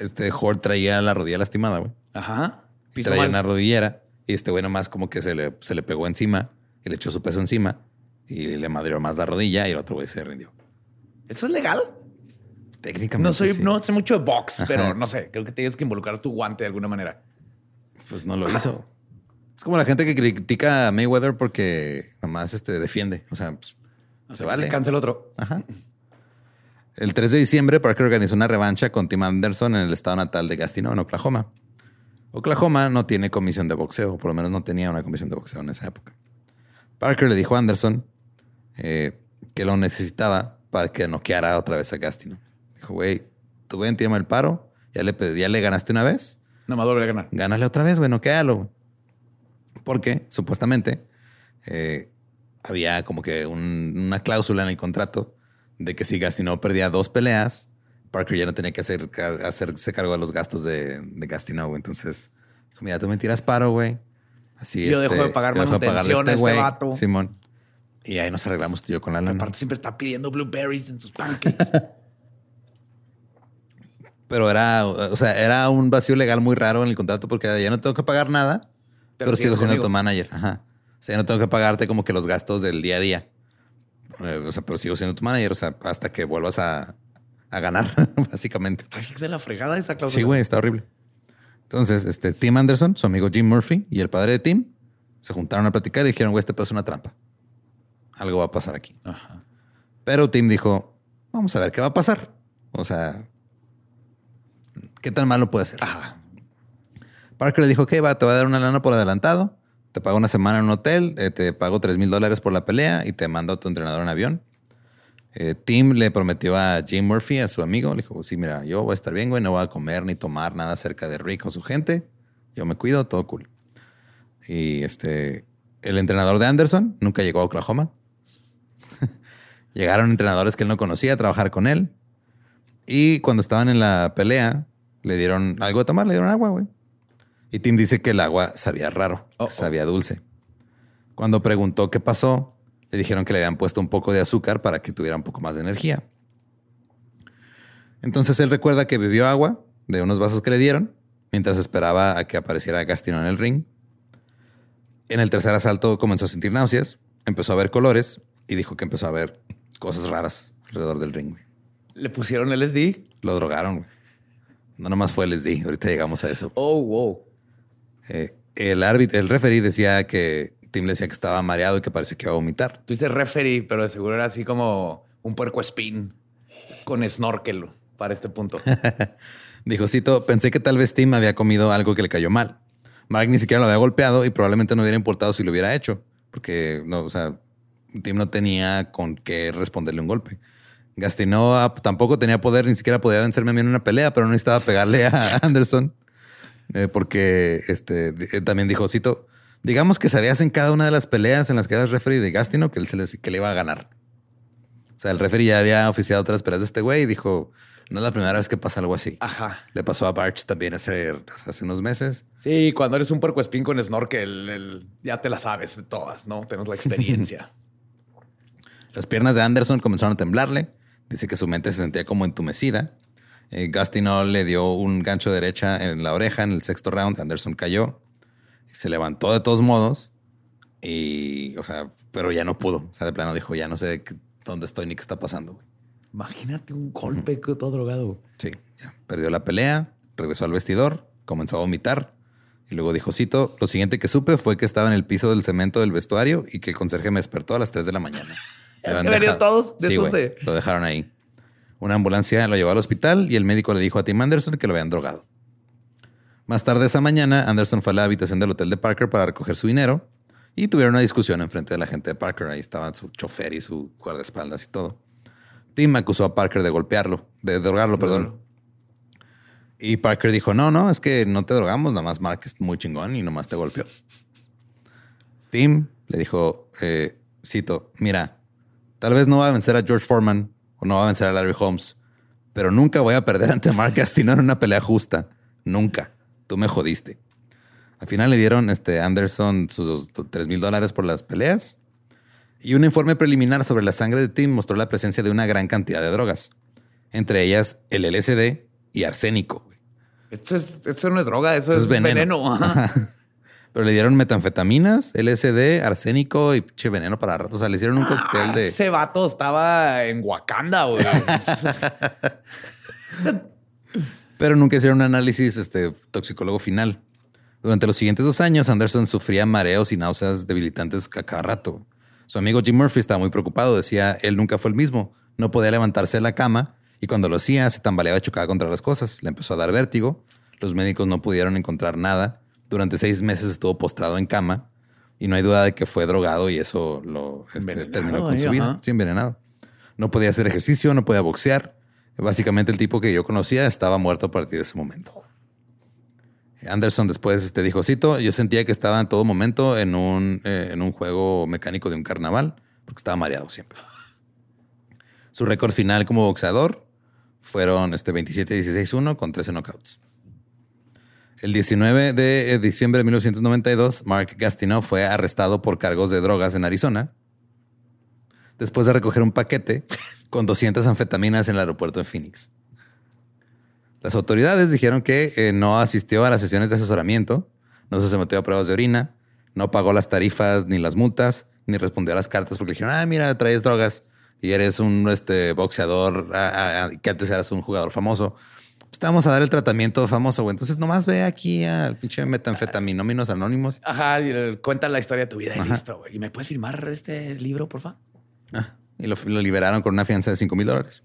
este Horde traía la rodilla lastimada, güey. Ajá. Piso Traía mal. una rodillera y este güey nomás como que se le, se le pegó encima y le echó su peso encima y le madrió más la rodilla y el otro güey se rindió. ¿Eso es legal? Técnicamente No soy, sí. no sé mucho de box, Ajá. pero no sé. Creo que tienes que involucrar tu guante de alguna manera. Pues no lo hizo. Es como la gente que critica a Mayweather porque nomás este, defiende. O sea, pues, se vale. Cancel el otro. Ajá. El 3 de diciembre, Parker organizó una revancha con Tim Anderson en el estado natal de Gastineau, en Oklahoma. Oklahoma no tiene comisión de boxeo, por lo menos no tenía una comisión de boxeo en esa época. Parker le dijo a Anderson eh, que lo necesitaba para que noqueara otra vez a Gastineau. Dijo, güey, tú ven, tírame el paro, ya le, ya le ganaste una vez, Nada más doble a ganar. gánale otra vez, güey, noquealo. Porque supuestamente eh, había como que un- una cláusula en el contrato de que si Gastineau perdía dos peleas, Parker ya no tenía que hacer, hacerse cargo de los gastos de, de Gastineau. Entonces, dijo, mira, tú me tiras paro, güey. Así Yo dejo de pagar manutención a este güey, vato. Simón. Y ahí nos arreglamos tú y yo con la lana. Aparte siempre está pidiendo blueberries en sus pancakes. Pero era, o sea, era un vacío legal muy raro en el contrato porque ya no tengo que pagar nada, pero, Pero sigo siendo tu manager. Ajá. O sea, ya no tengo que pagarte como que los gastos del día a día. Eh, o sea, pero sigo siendo tu manager, o sea, hasta que vuelvas a, a ganar, básicamente. Está de la fregada esa cláusula. Sí, güey, está horrible. Entonces, este, Tim Anderson, su amigo Jim Murphy y el padre de Tim se juntaron a platicar y dijeron, güey, este pedo es una trampa. Algo va a pasar aquí. Ajá. Pero Tim dijo, vamos a ver qué va a pasar. O sea, ¿qué tan malo puede ser? Ajá. Parker le dijo, ok, va, te voy a dar una lana por adelantado. Te pago una semana en un hotel, eh, te pago 3 mil dólares por la pelea y te mando a tu entrenador en avión. Eh, Tim le prometió a Jim Murphy, a su amigo, le dijo, sí, mira, yo voy a estar bien, güey, no voy a comer ni tomar nada cerca de Rick o su gente. Yo me cuido, todo cool. Y este, el entrenador de Anderson nunca llegó a Oklahoma. Llegaron entrenadores que él no conocía a trabajar con él. Y cuando estaban en la pelea, le dieron algo de tomar, le dieron agua, güey. Y Tim dice que el agua sabía raro, Oh, oh. sabía dulce. Cuando preguntó qué pasó, le dijeron que le habían puesto un poco de azúcar para que tuviera un poco más de energía. Entonces él recuerda que bebió agua de unos vasos que le dieron mientras esperaba a que apareciera Gastino en el ring. En el tercer asalto comenzó a sentir náuseas, empezó a ver colores y dijo que empezó a ver cosas raras alrededor del ring. Le pusieron LSD. Lo drogaron. No nomás fue LSD, ahorita llegamos a eso. Oh, wow. Eh, el árbitro, el referee decía que Tim le decía que estaba mareado y que parecía que iba a vomitar. Tú dices referee, pero de seguro era así como un puerco spin con snorkel para este punto. Dijo, Cito, pensé que tal vez Tim había comido algo que le cayó mal. Mark ni siquiera lo había golpeado y probablemente no hubiera importado si lo hubiera hecho, porque no, o sea, Tim no tenía con qué responderle un golpe. Gastino ah, tampoco tenía poder, ni siquiera podía vencerme a mí en una pelea, pero no necesitaba pegarle a Anderson, eh, porque este, eh, también dijo, Cito, digamos que sabías en cada una de las peleas en las que eras referee de Gastino que él se le, que le iba a ganar. O sea, el referee ya había oficiado otras peleas de este güey y dijo, no es la primera vez que pasa algo así. Ajá. Le pasó a Barch también hace, hace unos meses. Sí, cuando eres un puerco spin con snorkel, el- ya te la sabes de todas, ¿no? Tenemos la experiencia. Las piernas de Anderson comenzaron a temblarle. Dice que su mente se sentía como entumecida. Eh, Gastino le dio un gancho derecha en la oreja en el sexto round. Anderson cayó. Se levantó de todos modos. Y, o sea, pero ya no pudo. O sea, de plano dijo, ya no sé qué- dónde estoy ni qué está pasando. güey". Imagínate un golpe todo drogado. Sí, ya. Perdió la pelea, regresó al vestidor, comenzó a vomitar. Y luego dijo, Cito, lo siguiente que supe fue que estaba en el piso del cemento del vestuario y que el conserje me despertó a las 3 de la mañana. ¿En habían serio dejado- todos? ¿De Sí, esos güey, de- Lo dejaron ahí. Una ambulancia lo llevó al hospital y el médico le dijo a Tim Anderson que lo habían drogado. Más tarde esa mañana, Anderson fue a la habitación del hotel de Parker para recoger su dinero y tuvieron una discusión enfrente de la gente de Parker. Ahí estaban su chofer y su guardaespaldas y todo. Tim acusó a Parker de golpearlo, de drogarlo, perdón. Y Parker dijo, no, no, es que no te drogamos, nada más Mark es muy chingón y nomás te golpeó. Tim le dijo, eh, cito, mira, tal vez no va a vencer a George Foreman o no va a vencer a Larry Holmes, pero nunca voy a perder ante Mark Gastino en una pelea justa. Nunca. Tú me jodiste. Al final le dieron este Anderson sus 3 mil dólares por las peleas. Y un informe preliminar sobre la sangre de Tim mostró la presencia de una gran cantidad de drogas, entre ellas el LSD y arsénico. Esto, es, esto no es droga, eso, es, veneno. Pero le dieron metanfetaminas, LSD, arsénico y che veneno para rato. O sea, le hicieron un cóctel de. Ese vato estaba en Wakanda, güey. Pero nunca hicieron un análisis este, toxicólogo final. Durante los siguientes dos años, Anderson sufría mareos y náuseas debilitantes a cada rato. Su amigo Jim Murphy estaba muy preocupado. Decía, él nunca fue el mismo. No podía levantarse de la cama y cuando lo hacía se tambaleaba y chocaba contra las cosas. Le empezó a dar vértigo. Los médicos no pudieron encontrar nada. Durante seis meses estuvo postrado en cama y no hay duda de que fue drogado y eso lo este, terminó con su vida. Sí, envenenado. No podía hacer ejercicio, no podía boxear. Básicamente el tipo que yo conocía estaba muerto a partir de ese momento. Anderson después este, dijo, cito, yo sentía que estaba en todo momento en un, eh, en un juego mecánico de un carnaval, porque estaba mareado siempre. Su récord final como boxeador fueron este 27-16-1 con 13 knockouts. El 19 de diciembre de 1992, Mark Gastineau fue arrestado por cargos de drogas en Arizona, después de recoger un paquete con 200 anfetaminas en el aeropuerto de Phoenix. Las autoridades dijeron que eh, no asistió a las sesiones de asesoramiento, no se sometió a pruebas de orina, no pagó las tarifas ni las multas, ni respondió a las cartas porque dijeron, ah, mira, traes drogas y eres un este, boxeador ah, ah, ah, que antes eras un jugador famoso. Pues te vamos a dar el tratamiento famoso, güey. Entonces nomás ve aquí al pinche metanfetaminóminos anónimos. Ajá, y cuenta la historia de tu vida y listo, güey. ¿Y me puedes firmar este libro, por favor? Y lo, lo liberaron con una fianza de 5 mil dólares.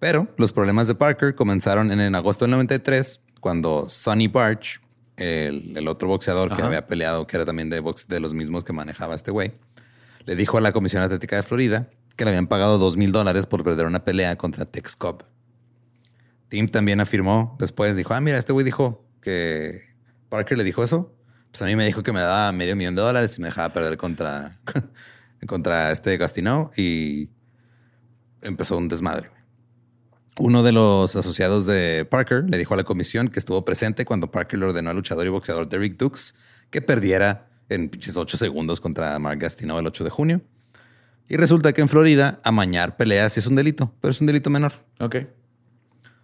Pero los problemas de Parker comenzaron en, agosto del 93, cuando Sonny Barch, el, otro boxeador que había peleado, que era también de, box, de los mismos que manejaba este güey, le dijo a la Comisión Atlética de Florida que le habían pagado dos mil dólares por perder una pelea contra Tex Cobb. Tim también afirmó después, dijo, ah, mira, este güey dijo que Parker le dijo eso. Pues a mí me dijo que me daba medio millón de dólares y me dejaba perder contra, contra este Gastino y empezó un desmadre uno de los asociados de Parker le dijo a la comisión que estuvo presente cuando Parker le ordenó al luchador y boxeador Derrick Dukes que perdiera en pinches 8 segundos contra Mark Gastino el 8 de junio. Y resulta que en Florida amañar peleas es un delito, pero es un delito menor. Ok.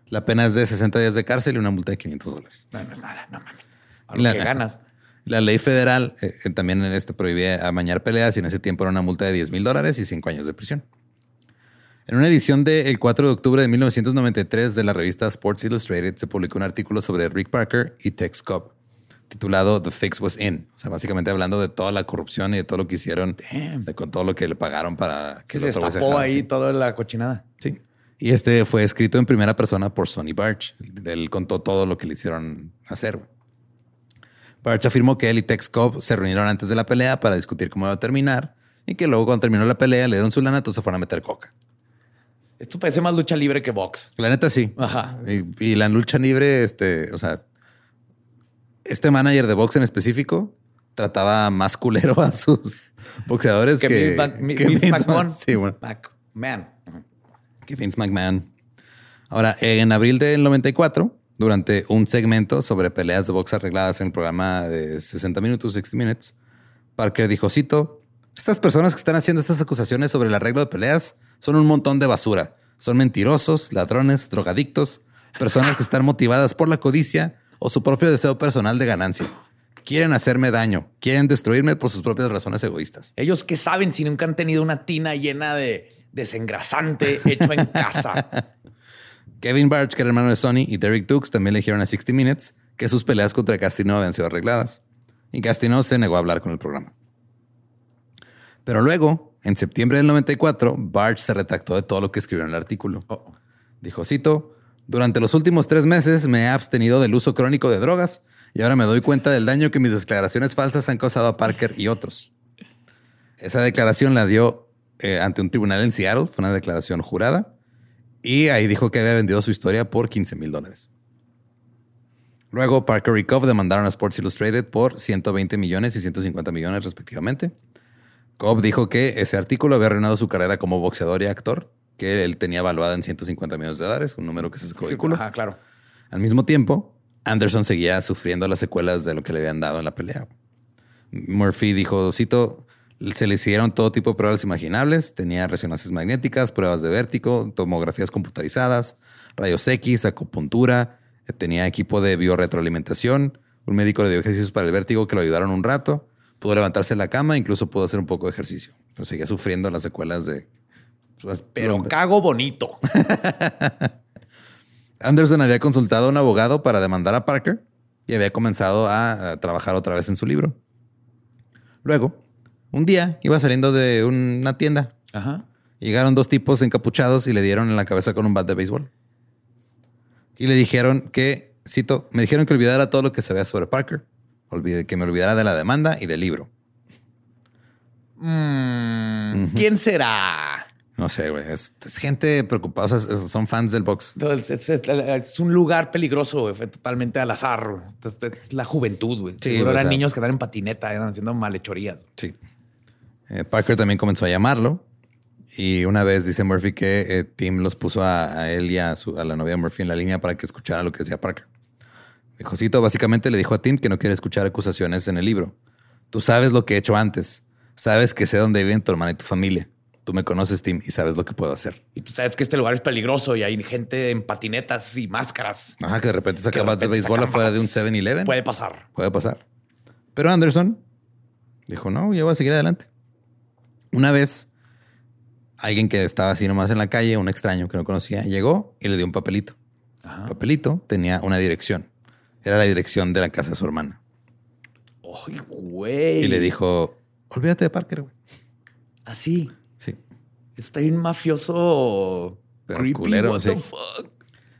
La pena es de 60 días de cárcel y una multa de 500 dólares. No, no es nada, no mames. A lo que ganas. La ley federal eh, también este, prohibía amañar peleas y en ese tiempo era una multa de 10 mil dólares y 5 años de prisión. En una edición del 4 de octubre de 1993 de la revista Sports Illustrated se publicó un artículo sobre Rick Parker y Tex Cobb, titulado The Fix Was In. O sea, básicamente hablando de toda la corrupción y de todo lo que hicieron, de, con todo lo que le pagaron para que se destapó ahí toda la cochinada. Sí. Y este fue escrito en primera persona por Sonny Barch. Él contó todo lo que le hicieron hacer. Barch afirmó que él y Tex Cobb se reunieron antes de la pelea para discutir cómo iba a terminar y que luego cuando terminó la pelea le dieron su lana, entonces se fueron a meter coca. Esto parece más lucha libre que box. La neta sí. Ajá. Y, la lucha libre, este, o sea, este manager de box en específico trataba más culero a sus boxeadores que, que, Vince, McMahon. Sí, bueno. McMahon. Que Vince McMahon. Ahora, en abril del 94, durante un segmento sobre peleas de box arregladas en el programa de 60 minutos, 60 Minutes, Parker dijo, cito, estas personas que están haciendo estas acusaciones sobre el arreglo de peleas son un montón de basura. Son mentirosos, ladrones, drogadictos, personas que están motivadas por la codicia o su propio deseo personal de ganancia. Quieren hacerme daño, quieren destruirme por sus propias razones egoístas. Ellos que saben si nunca han tenido una tina llena de desengrasante hecho en casa. Kevin Barch, que era hermano de Sony, y Derek Dukes también le dijeron a 60 Minutes que sus peleas contra Castino habían sido arregladas. Y Castino se negó a hablar con el programa. Pero luego, en septiembre del 94, Barch se retractó de todo lo que escribió en el artículo. Oh. Dijo, cito, durante los últimos tres meses me he abstenido del uso crónico de drogas y ahora me doy cuenta del daño que mis declaraciones falsas han causado a Parker y otros. Esa declaración la dio eh, ante un tribunal en Seattle, fue una declaración jurada, y ahí dijo que había vendido su historia por 15 mil dólares. Luego, Parker y Cobb demandaron a Sports Illustrated por 120 millones y 150 millones respectivamente. Cobb dijo que ese artículo había arruinado su carrera como boxeador y actor que él tenía evaluada en 150 millones de dólares, un número que se sacó del culo. Ajá, claro. Al mismo tiempo, Anderson seguía sufriendo las secuelas de lo que le habían dado en la pelea. Murphy dijo, cito, se le hicieron todo tipo de pruebas imaginables, tenía resonancias magnéticas, pruebas de vértigo, tomografías computarizadas, rayos X, acupuntura, eh, tenía equipo de biorretroalimentación, un médico le dio ejercicios para el vértigo que lo ayudaron un rato, pudo levantarse de la cama, incluso pudo hacer un poco de ejercicio. Pero seguía sufriendo las secuelas de... pues, Pero cago bonito. Anderson había consultado a un abogado para demandar a Parker y había comenzado a, a trabajar otra vez en su libro. Luego, un día iba saliendo de una tienda. Ajá. Llegaron dos tipos encapuchados y le dieron en la cabeza con un bat de béisbol. Y le dijeron que, cito, me dijeron que olvidara todo lo que sabía sobre Parker. Olvide, que me olvidara de la demanda y del libro. Mm, ¿Quién será? No sé, güey. Es, es gente preocupada. O sea, son fans del box. Es, es- es- es un lugar peligroso, güey. Fue totalmente al azar. Es, la juventud, güey. Sí, Seguro eran sea- niños que andaban en patineta, eran haciendo malhechorías. Sí. Eh, Parker también comenzó a llamarlo. Y una vez dice Murphy que eh, Tim los puso a, a él y a, su- a la novia de Murphy en la línea para que escuchara lo que decía Parker. Dijo, Cito, básicamente le dijo a Tim que no quiere escuchar acusaciones en el libro. Tú sabes lo que he hecho antes. Sabes que sé dónde viven tu hermana y tu familia. Tú me conoces, Tim, y sabes lo que puedo hacer. Y tú sabes que este lugar es peligroso y hay gente en patinetas y máscaras. Ajá, que de repente saca bats de béisbol afuera de un bats. 7-Eleven. Puede pasar. Puede pasar. Pero Anderson dijo, no, yo voy a seguir adelante. Una vez, alguien que estaba así nomás en la calle, un extraño que no conocía, llegó y le dio un papelito. Ajá. El papelito tenía una dirección. Era la dirección de la casa de su hermana. Ay, güey. Y le dijo, olvídate de Parker, güey. Así. Sí. Está bien mafioso. Pero creepy, culero, what sí. the fuck?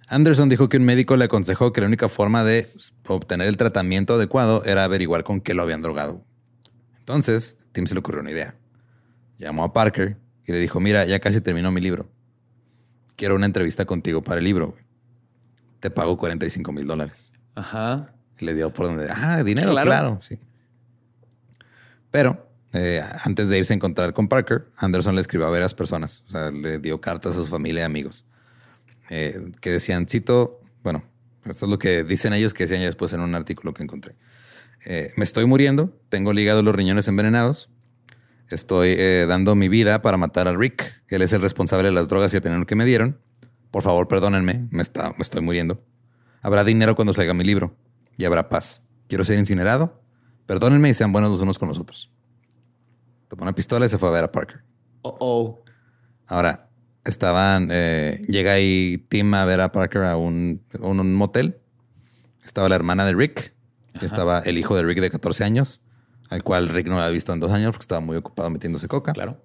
Anderson dijo que un médico le aconsejó que la única forma de obtener el tratamiento adecuado era averiguar con qué lo habían drogado. Entonces, Tim se le ocurrió una idea. Llamó a Parker y le dijo, mira, ya casi terminó mi libro. Quiero una entrevista contigo para el libro. güey. Te pago 45 mil dólares. Ajá. Y le dio por donde, ah, dinero, Claro. claro, sí. Pero eh, antes de irse a encontrar con Parker, Anderson le escribió a varias personas. O sea, le dio cartas a su familia y amigos eh, que decían, cito, bueno, esto es lo que dicen ellos que decían ya después en un artículo que encontré. Eh, me estoy muriendo, tengo ligados los riñones envenenados, estoy eh, dando mi vida para matar a Rick, él es el responsable de las drogas y el veneno que me dieron. Por favor, perdónenme, me, está, me estoy muriendo. Habrá dinero cuando salga mi libro y habrá paz. Quiero ser incinerado. Perdónenme y sean buenos los unos con los otros. Tomó una pistola y se fue a ver a Parker. Oh, oh. Ahora, estaban, eh, llega ahí Tim a ver a Parker a un, un- un motel. Estaba la hermana de Rick, estaba el hijo de Rick de 14 años, al cual Rick no había visto en dos años porque estaba muy ocupado metiéndose coca. Claro.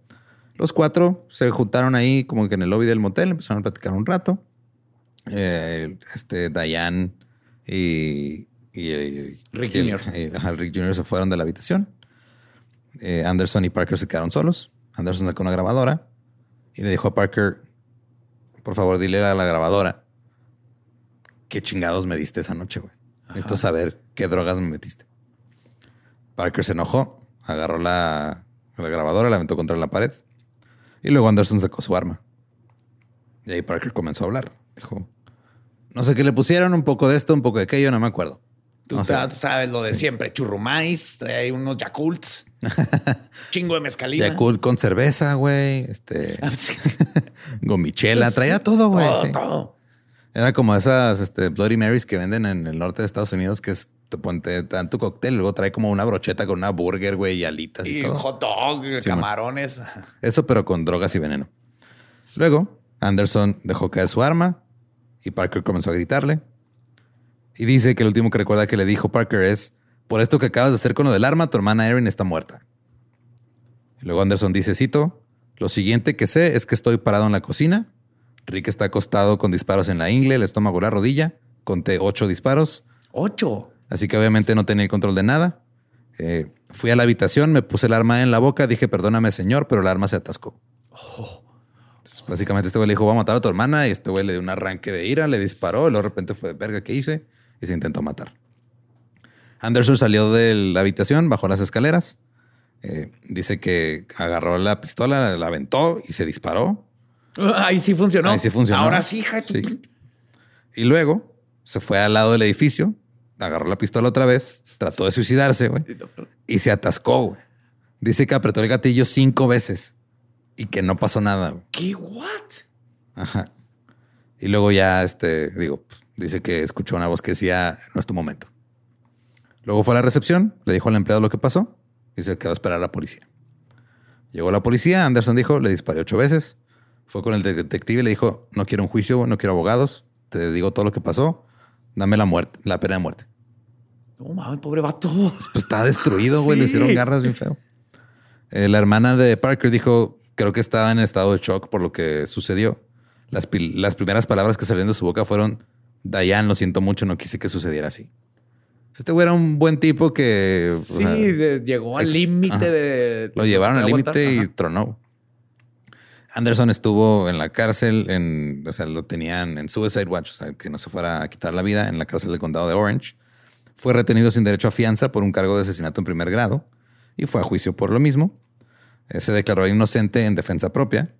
Los cuatro se juntaron ahí como que en el lobby del motel, empezaron a platicar un rato. Eh, este, Diane y, y- y- Rick Jr.. y, ajá, Rick Jr. se fueron de la habitación. Eh, Anderson y Parker se quedaron solos. Anderson sacó una grabadora y le dijo a Parker, por favor, dile a la grabadora qué chingados me diste esa noche, güey. Necesito saber qué drogas me metiste. Parker se enojó, agarró la, la grabadora, la aventó contra la pared. Y luego Anderson sacó su arma. Y ahí Parker comenzó a hablar. Dijo, no sé qué le pusieron, un poco de esto, un poco de aquello, no me acuerdo. Tú, No sé. sa- tú sabes lo de siempre. Churrumais, trae ahí unos Yakults. Chingo de mezcalina. Yakult con cerveza, güey. Este, Ah, sí. gomichela, traía todo, güey. todo, sí. todo. Era como esas este, Bloody Marys que venden en el norte de Estados Unidos, que es, te, pon- te dan tu cóctel, luego trae como una brocheta con una burger, güey, y alitas y, Y todo. hot dog, Sí, camarones. Eso, pero con drogas y veneno. Luego, Anderson dejó caer su arma y Parker comenzó a gritarle. Y dice que el último que recuerda que le dijo Parker es, por esto que acabas de hacer con lo del arma, tu hermana Erin está muerta. Y luego Anderson dice, cito, lo siguiente que sé es que estoy parado en la cocina. Rick está acostado con disparos en la ingle, el estómago, la rodilla. Conté ocho disparos. Ocho. Así que obviamente no tenía el control de nada. Eh, fui a la habitación, me puse el arma en la boca, dije, perdóname, señor, pero el arma se atascó. Entonces, básicamente este güey le dijo, voy a matar a tu hermana, y este güey le dio un arranque de ira, le disparó, y luego de repente fue, verga, ¿qué hice? Y se intentó matar. Anderson salió de la habitación, bajó las escaleras. Eh, dice que agarró la pistola, la aventó y se disparó. Ahí sí funcionó. Ahí sí funcionó. Ahora sí, hija. Sí. Y luego se fue al lado del edificio, agarró la pistola otra vez, trató de suicidarse, güey, y se atascó, güey. Dice que apretó el gatillo cinco veces y que no pasó nada. güey. ¿Qué? ¿What? Ajá. Y luego ya, este, digo, pues, dice que escuchó una voz que decía, no es tu momento. Luego fue a la recepción, le dijo al empleado lo que pasó y se quedó a esperar a la policía. Llegó la policía, Anderson dijo, le disparé ocho veces. Fue con el detective y le dijo, no quiero un juicio, no quiero abogados, te digo todo lo que pasó, dame la muerte, la pena de muerte. No mames, pobre vato. Pues está destruido, güey, le hicieron garras bien feo. Eh, la hermana de Parker dijo, creo que estaba en estado de shock por lo que sucedió. Las, las primeras palabras que salieron de su boca fueron, Diane, lo siento mucho, no quise que sucediera así. Este güey era un buen tipo que o Sí, sea, de- llegó al límite de. lo llevaron al límite y tronó. Anderson estuvo en la cárcel, en, o sea, lo tenían en Suicide Watch, o sea, que no se fuera a quitar la vida en la cárcel del condado de Orange. Fue retenido sin derecho a fianza por un cargo de asesinato en primer grado y fue a juicio por lo mismo. Eh, Se declaró inocente en defensa propia.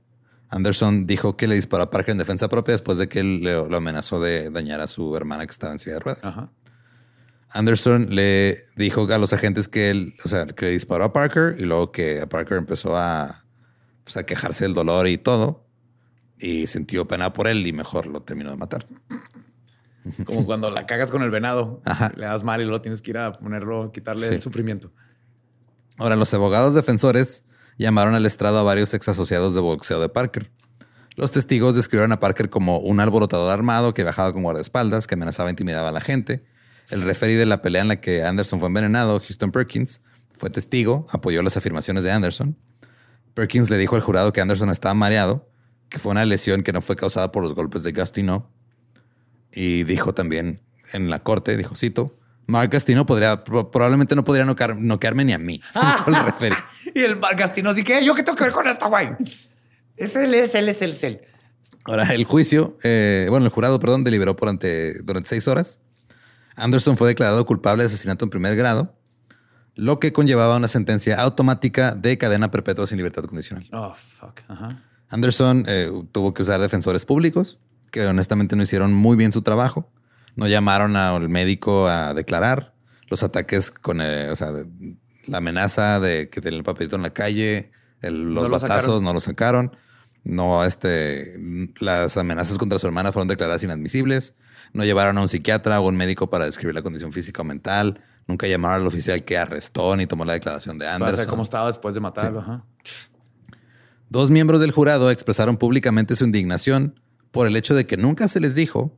Anderson dijo que le disparó a Parker en defensa propia después de que él le- lo amenazó de dañar a su hermana que estaba en silla de ruedas. Ajá. Anderson le dijo a los agentes que él, o sea, que le disparó a Parker y luego que a Parker empezó a, pues, a quejarse del dolor y todo. Y sintió pena por él y mejor lo terminó de matar. Como cuando la cagas con el venado. Ajá. Le das mal y luego tienes que ir a ponerlo, quitarle Sí. el sufrimiento. Ahora, los abogados defensores llamaron al estrado a varios ex asociados de boxeo de Parker. Los testigos describieron a Parker como un alborotador armado que viajaba con guardaespaldas, que amenazaba e intimidaba a la gente. El referee de la pelea en la que Anderson fue envenenado, Houston Perkins, fue testigo, apoyó las afirmaciones de Anderson. Perkins le dijo al jurado que Anderson estaba mareado, que fue una lesión que no fue causada por los golpes de Gastino. Y dijo también en la corte, dijo, cito, Mark Gastino podría, pro- probablemente no podría noquear- noquearme ni a mí. Referee. Y el Gastino así que yo qué tengo que ver con esto, güey. Es él, es él, es él, es él. Ahora, el juicio, eh, bueno, el jurado, perdón, deliberó durante, durante seis horas. Anderson fue declarado culpable de asesinato en primer grado, lo que conllevaba una sentencia automática de cadena perpetua sin libertad condicional. Oh, fuck. Anderson eh, tuvo que usar defensores públicos, que honestamente no hicieron muy bien su trabajo. No llamaron al médico a declarar. Los ataques con eh, o sea, de- la amenaza de que tenía el papelito en la calle, el- los No batazos no lo sacaron. No, este, las amenazas contra su hermana fueron declaradas inadmisibles. No llevaron a un psiquiatra o un médico para describir la condición física o mental. Nunca llamaron al oficial que arrestó ni tomó la declaración de Anderson. cómo estaba después de matarlo. Ajá. Dos miembros del jurado expresaron públicamente su indignación por el hecho de que nunca se les dijo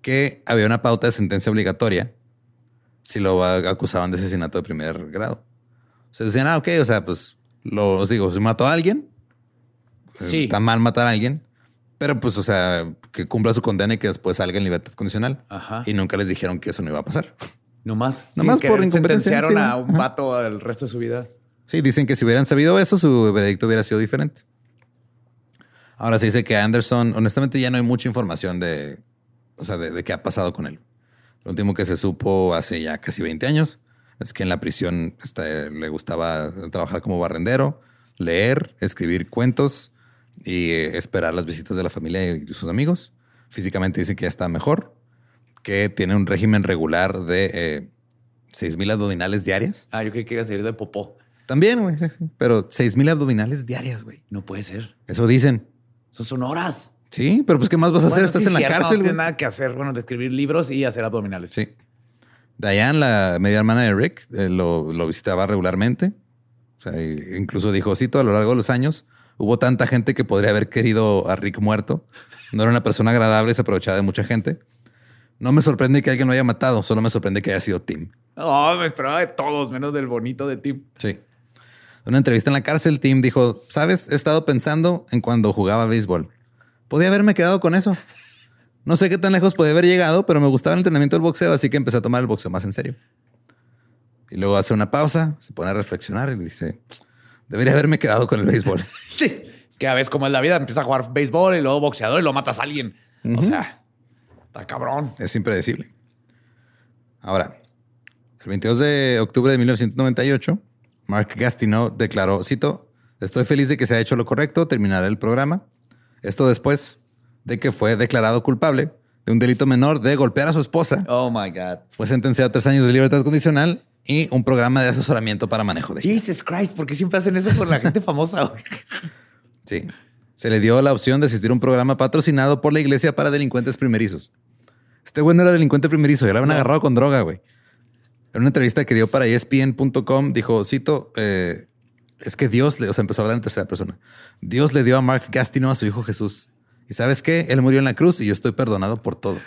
que había una pauta de sentencia obligatoria si lo acusaban de asesinato de primer grado. O sea, decían, ah, ok, o sea, pues lo os digo, si mató a alguien, Sí. está mal matar a alguien, pero pues, o sea, que cumpla su condena y que después salga en libertad condicional. Ajá. Y nunca les dijeron que eso no iba a pasar. Nomás, Nomás por incompetencia, sentenciaron a un vato el resto de su vida. Sí, dicen que si hubieran sabido eso, su veredicto hubiera sido diferente. Ahora se dice que Anderson, honestamente, ya no hay mucha información de, o sea, de, de qué ha pasado con él. Lo último que se supo hace ya casi 20 años es que en la prisión este, le gustaba trabajar como barrendero, leer, escribir cuentos y eh, esperar las visitas de la familia y sus amigos. Físicamente dicen que ya está mejor, que tiene un régimen regular de eh, 6.000 abdominales diarias. Ah, yo creí que iba a salir de popó. También, güey. Pero seis mil abdominales diarias, güey. No puede ser. Eso dicen. Eso son horas. Sí, pero pues, ¿qué más vas a hacer? Bueno, Estás sí, en la cierto, cárcel, No güey. tiene nada que hacer. Bueno, de escribir libros y hacer abdominales. Sí. Diane, la media hermana de Rick, eh, lo, lo visitaba regularmente. O sea, y- incluso dijo, cito, a lo largo de los años, hubo tanta gente que podría haber querido a Rick muerto. No era una persona agradable y se aprovechaba de mucha gente. No me sorprende que alguien lo haya matado, solo me sorprende que haya sido Tim. No, me esperaba de todos, menos del bonito de Tim. Sí. En una entrevista en la cárcel, Tim dijo, sabes, he estado pensando en cuando jugaba béisbol. Podía haberme quedado con eso. No sé qué tan lejos podía haber llegado, pero me gustaba el entrenamiento del boxeo, así que empecé a tomar el boxeo más en serio. Y luego hace una pausa, se pone a reflexionar y dice, debería haberme quedado con el béisbol. Sí. Es que a veces como es la vida, empieza a jugar béisbol y luego boxeador y lo matas a alguien. O sea, está cabrón. Es impredecible. Ahora, el 22 de octubre de 1998, Mark Gastineau declaró, cito, estoy feliz de que se ha hecho lo correcto, terminaré el programa. Esto después de que fue declarado culpable de un delito menor de golpear a su esposa. Oh my God. Fue sentenciado a tres años de libertad condicional y un programa de asesoramiento para manejo de. Jesus Christ, ¿por qué siempre hacen eso con la gente famosa? Sí. Se le dio la opción de asistir a un programa patrocinado por la iglesia para delincuentes primerizos. Este güey no era delincuente primerizo, ya lo habían agarrado con droga, güey. En una entrevista que dio para ESPN.com, dijo, cito, eh, es que Dios, le, o sea, empezó a hablar en tercera persona. Dios le dio a Mark Gastino a su hijo Jesús. ¿Y sabes qué? Él murió en la cruz y yo estoy perdonado por todo.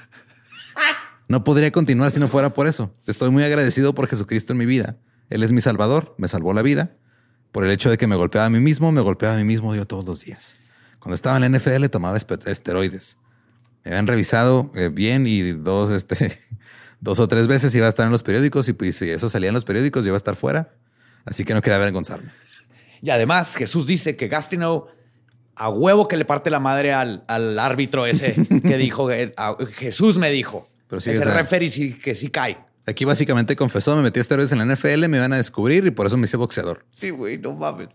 No podría continuar si no fuera por eso. Estoy muy agradecido por Jesucristo en mi vida. Él es mi salvador, me salvó la vida. Por el hecho de que me golpeaba a mí mismo, me golpeaba a mí mismo yo todos los días. Cuando estaba en la NFL tomaba esteroides. Me habían revisado eh, bien y dos, este, dos o tres veces iba a estar en los periódicos y pues si eso salía en los periódicos yo iba a estar fuera. Así que no quería avergonzarme. Y además, Jesús dice que Gastineau a huevo que le parte la madre al, al árbitro ese que dijo, eh, Jesús me dijo. Pero sí, ese o sea- referee sí, que sí cae. Aquí básicamente confesó, me metí esteroides en la NFL, me iban a descubrir y por eso me hice boxeador. Sí, güey, no mames.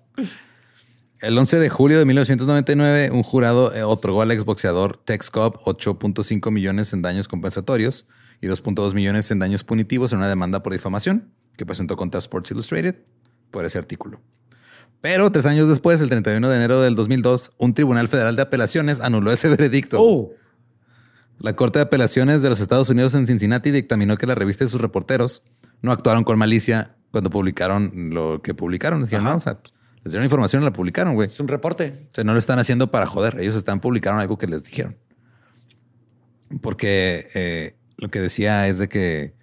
El 11 de julio de 1999, un jurado eh, otorgó al exboxeador Tex Cobb 8.5 millones en daños compensatorios y 2.2 millones en daños punitivos en una demanda por difamación que presentó contra Sports Illustrated por ese artículo. Pero tres años después, el 31 de enero del 2002, un tribunal federal de apelaciones anuló ese veredicto. Oh, La Corte de Apelaciones de los Estados Unidos en Cincinnati dictaminó que la revista y sus reporteros no actuaron con malicia cuando publicaron lo que publicaron. Dijeron, no, o sea, pues, les dieron información y la publicaron, güey. es un reporte. O sea, no lo están haciendo para joder. Ellos están publicaron algo que les dijeron. Porque eh, lo que decía es de que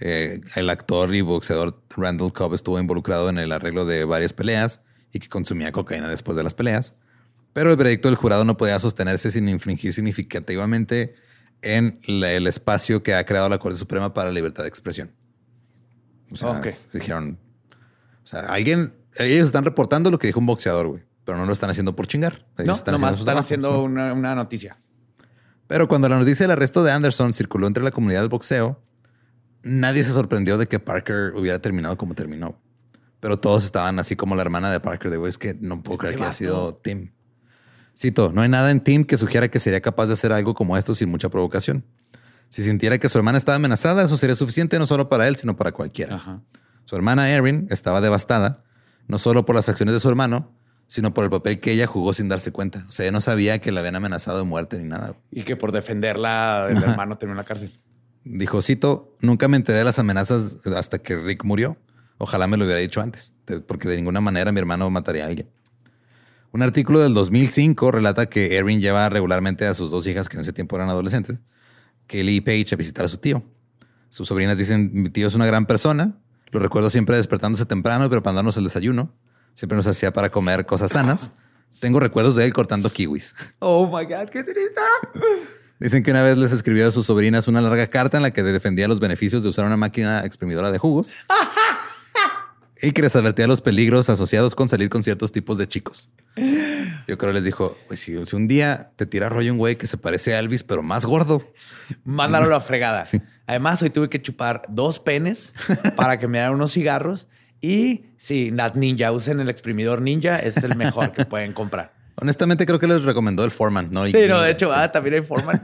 eh, el actor y boxeador Randall Cobb estuvo involucrado en el arreglo de varias peleas y que consumía cocaína después de las peleas. Pero el veredicto del jurado no podía sostenerse sin infringir significativamente en la- el espacio que ha creado la Corte Suprema para la libertad de expresión. O sea, se dijeron, o sea, alguien, ellos están reportando lo que dijo un boxeador, güey, pero no lo están haciendo por chingar. Ellos No, están nomás están haciendo una, una noticia. Pero cuando la noticia del arresto de Anderson circuló entre la comunidad del boxeo, nadie se sorprendió de que Parker hubiera terminado como terminó. Pero todos estaban así como la hermana de Parker, de güey, es que no puedo creer que haya vato. sido Tim. Cito, no hay nada en Tim que sugiera que sería capaz de hacer algo como esto sin mucha provocación. Si sintiera que su hermana estaba amenazada, eso sería suficiente no solo para él, sino para cualquiera. Ajá. Su hermana Erin estaba devastada, no solo por las acciones de su hermano, sino por el papel que ella jugó sin darse cuenta. O sea, ella no sabía que la habían amenazado de muerte ni nada. Y que por defenderla, el hermano terminó en la cárcel. Dijo, cito, nunca me enteré de las amenazas hasta que Rick murió. Ojalá me lo hubiera dicho antes, porque de ninguna manera mi hermano mataría a alguien. Un artículo del 2005 relata que Erin lleva regularmente a sus dos hijas, que en ese tiempo eran adolescentes, Kelly y Paige, a visitar a su tío. Sus sobrinas dicen, mi tío es una gran persona. Lo recuerdo siempre despertándose temprano y preparándonos el desayuno. Siempre nos hacía para comer cosas sanas. Tengo recuerdos de él cortando kiwis. Oh my God, qué triste. Dicen que una vez les escribió a sus sobrinas una larga carta en la que defendía los beneficios de usar una máquina exprimidora de jugos y que les advertía los peligros asociados con salir con ciertos tipos de chicos. Yo creo que les dijo, pues si, si un día te tira rollo un güey que se parece a Elvis, pero más gordo. Mándalo a la fregada. Además, hoy tuve que chupar dos penes para que me dieran unos cigarros. Y sí, Nat Ninja, usen el exprimidor Ninja, es el mejor que pueden comprar. Honestamente creo que les recomendó el Foreman, ¿no? Y- Sí, no, de hecho, Sí. ah, también hay forma.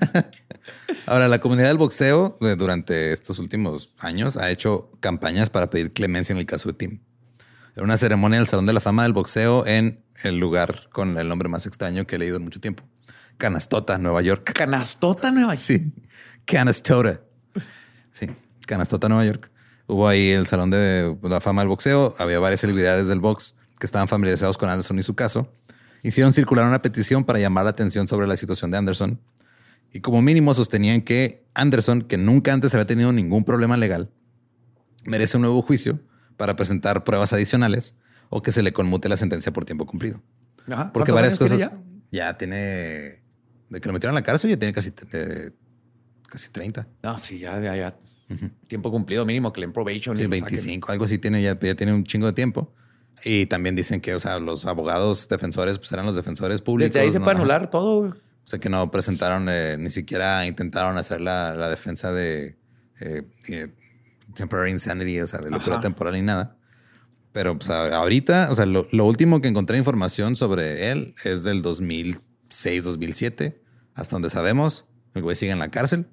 Ahora, la comunidad del boxeo eh, durante estos últimos años ha hecho campañas para pedir clemencia en el caso de Tim. Era una ceremonia del Salón de la Fama del Boxeo en el lugar con el nombre más extraño que he leído en mucho tiempo. Canastota, Nueva York. Canastota Nueva York. Sí. Canastota. Sí, Canastota, Nueva York. Hubo ahí el Salón de la Fama del Boxeo. Había varias celebridades del box que estaban familiarizados con Anderson y su caso. Hicieron circular una petición para llamar la atención sobre la situación de Anderson. Y como mínimo sostenían que Anderson, que nunca antes había tenido ningún problema legal, merece un nuevo juicio para presentar pruebas adicionales o que se le conmute la sentencia por tiempo cumplido. Ajá. Porque ¿Cuántos varias cosas tiene ya? tiene de que lo metieron a la cárcel ya tiene casi eh, casi 30. ya? No, sí, ya, ya, ya. Tiempo cumplido mínimo que le probation. Sí, y lo saquen. 25, algo así tiene ya, ya tiene un chingo de tiempo. Y también dicen que, o sea, los abogados defensores pues eran los defensores públicos. Desde ahí se ¿no? puede anular todo. O sea, que no presentaron, eh, ni siquiera intentaron hacer la, la defensa de eh, eh, temporary insanity, o sea, de locura Ajá. temporal ni nada. Pero pues, ahorita, o sea, lo, lo último que encontré información sobre él es del 2006, 2007. Hasta donde sabemos, el güey sigue en la cárcel.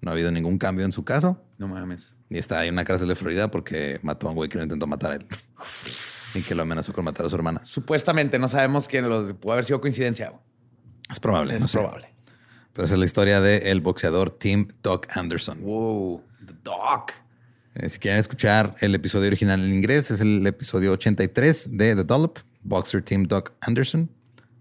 No ha habido ningún cambio en su caso. No mames. Y está ahí en una cárcel de Florida porque mató a un güey que lo intentó matar a él. y que lo amenazó con matar a su hermana. Supuestamente no sabemos que los, puede haber sido coincidencia. Es probable. Es no sé. probable. Pero esa es la historia del boxeador Tim Doc Anderson. Wow. The Dog. Eh, si quieren escuchar el episodio original en inglés, es el episodio 83 de The Dollop, Boxer Tim Doc Anderson.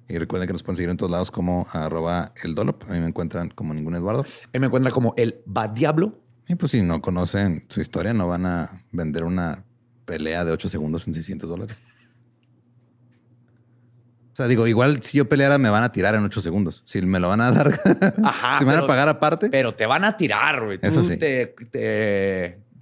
Y recuerden que nos pueden seguir en todos lados como arroba el Dollop. A mí me encuentran como ningún Eduardo. Él me encuentra como el Bad Diablo. Y pues si no conocen su historia, no van a vender una pelea de 8 segundos en 600 dólares. O sea, digo, igual si yo peleara me van a tirar en 8 segundos. Si me lo van a dar, Ajá, si me van a pagar aparte. Pero te van a tirar, güey. Tú Eso sí. te, te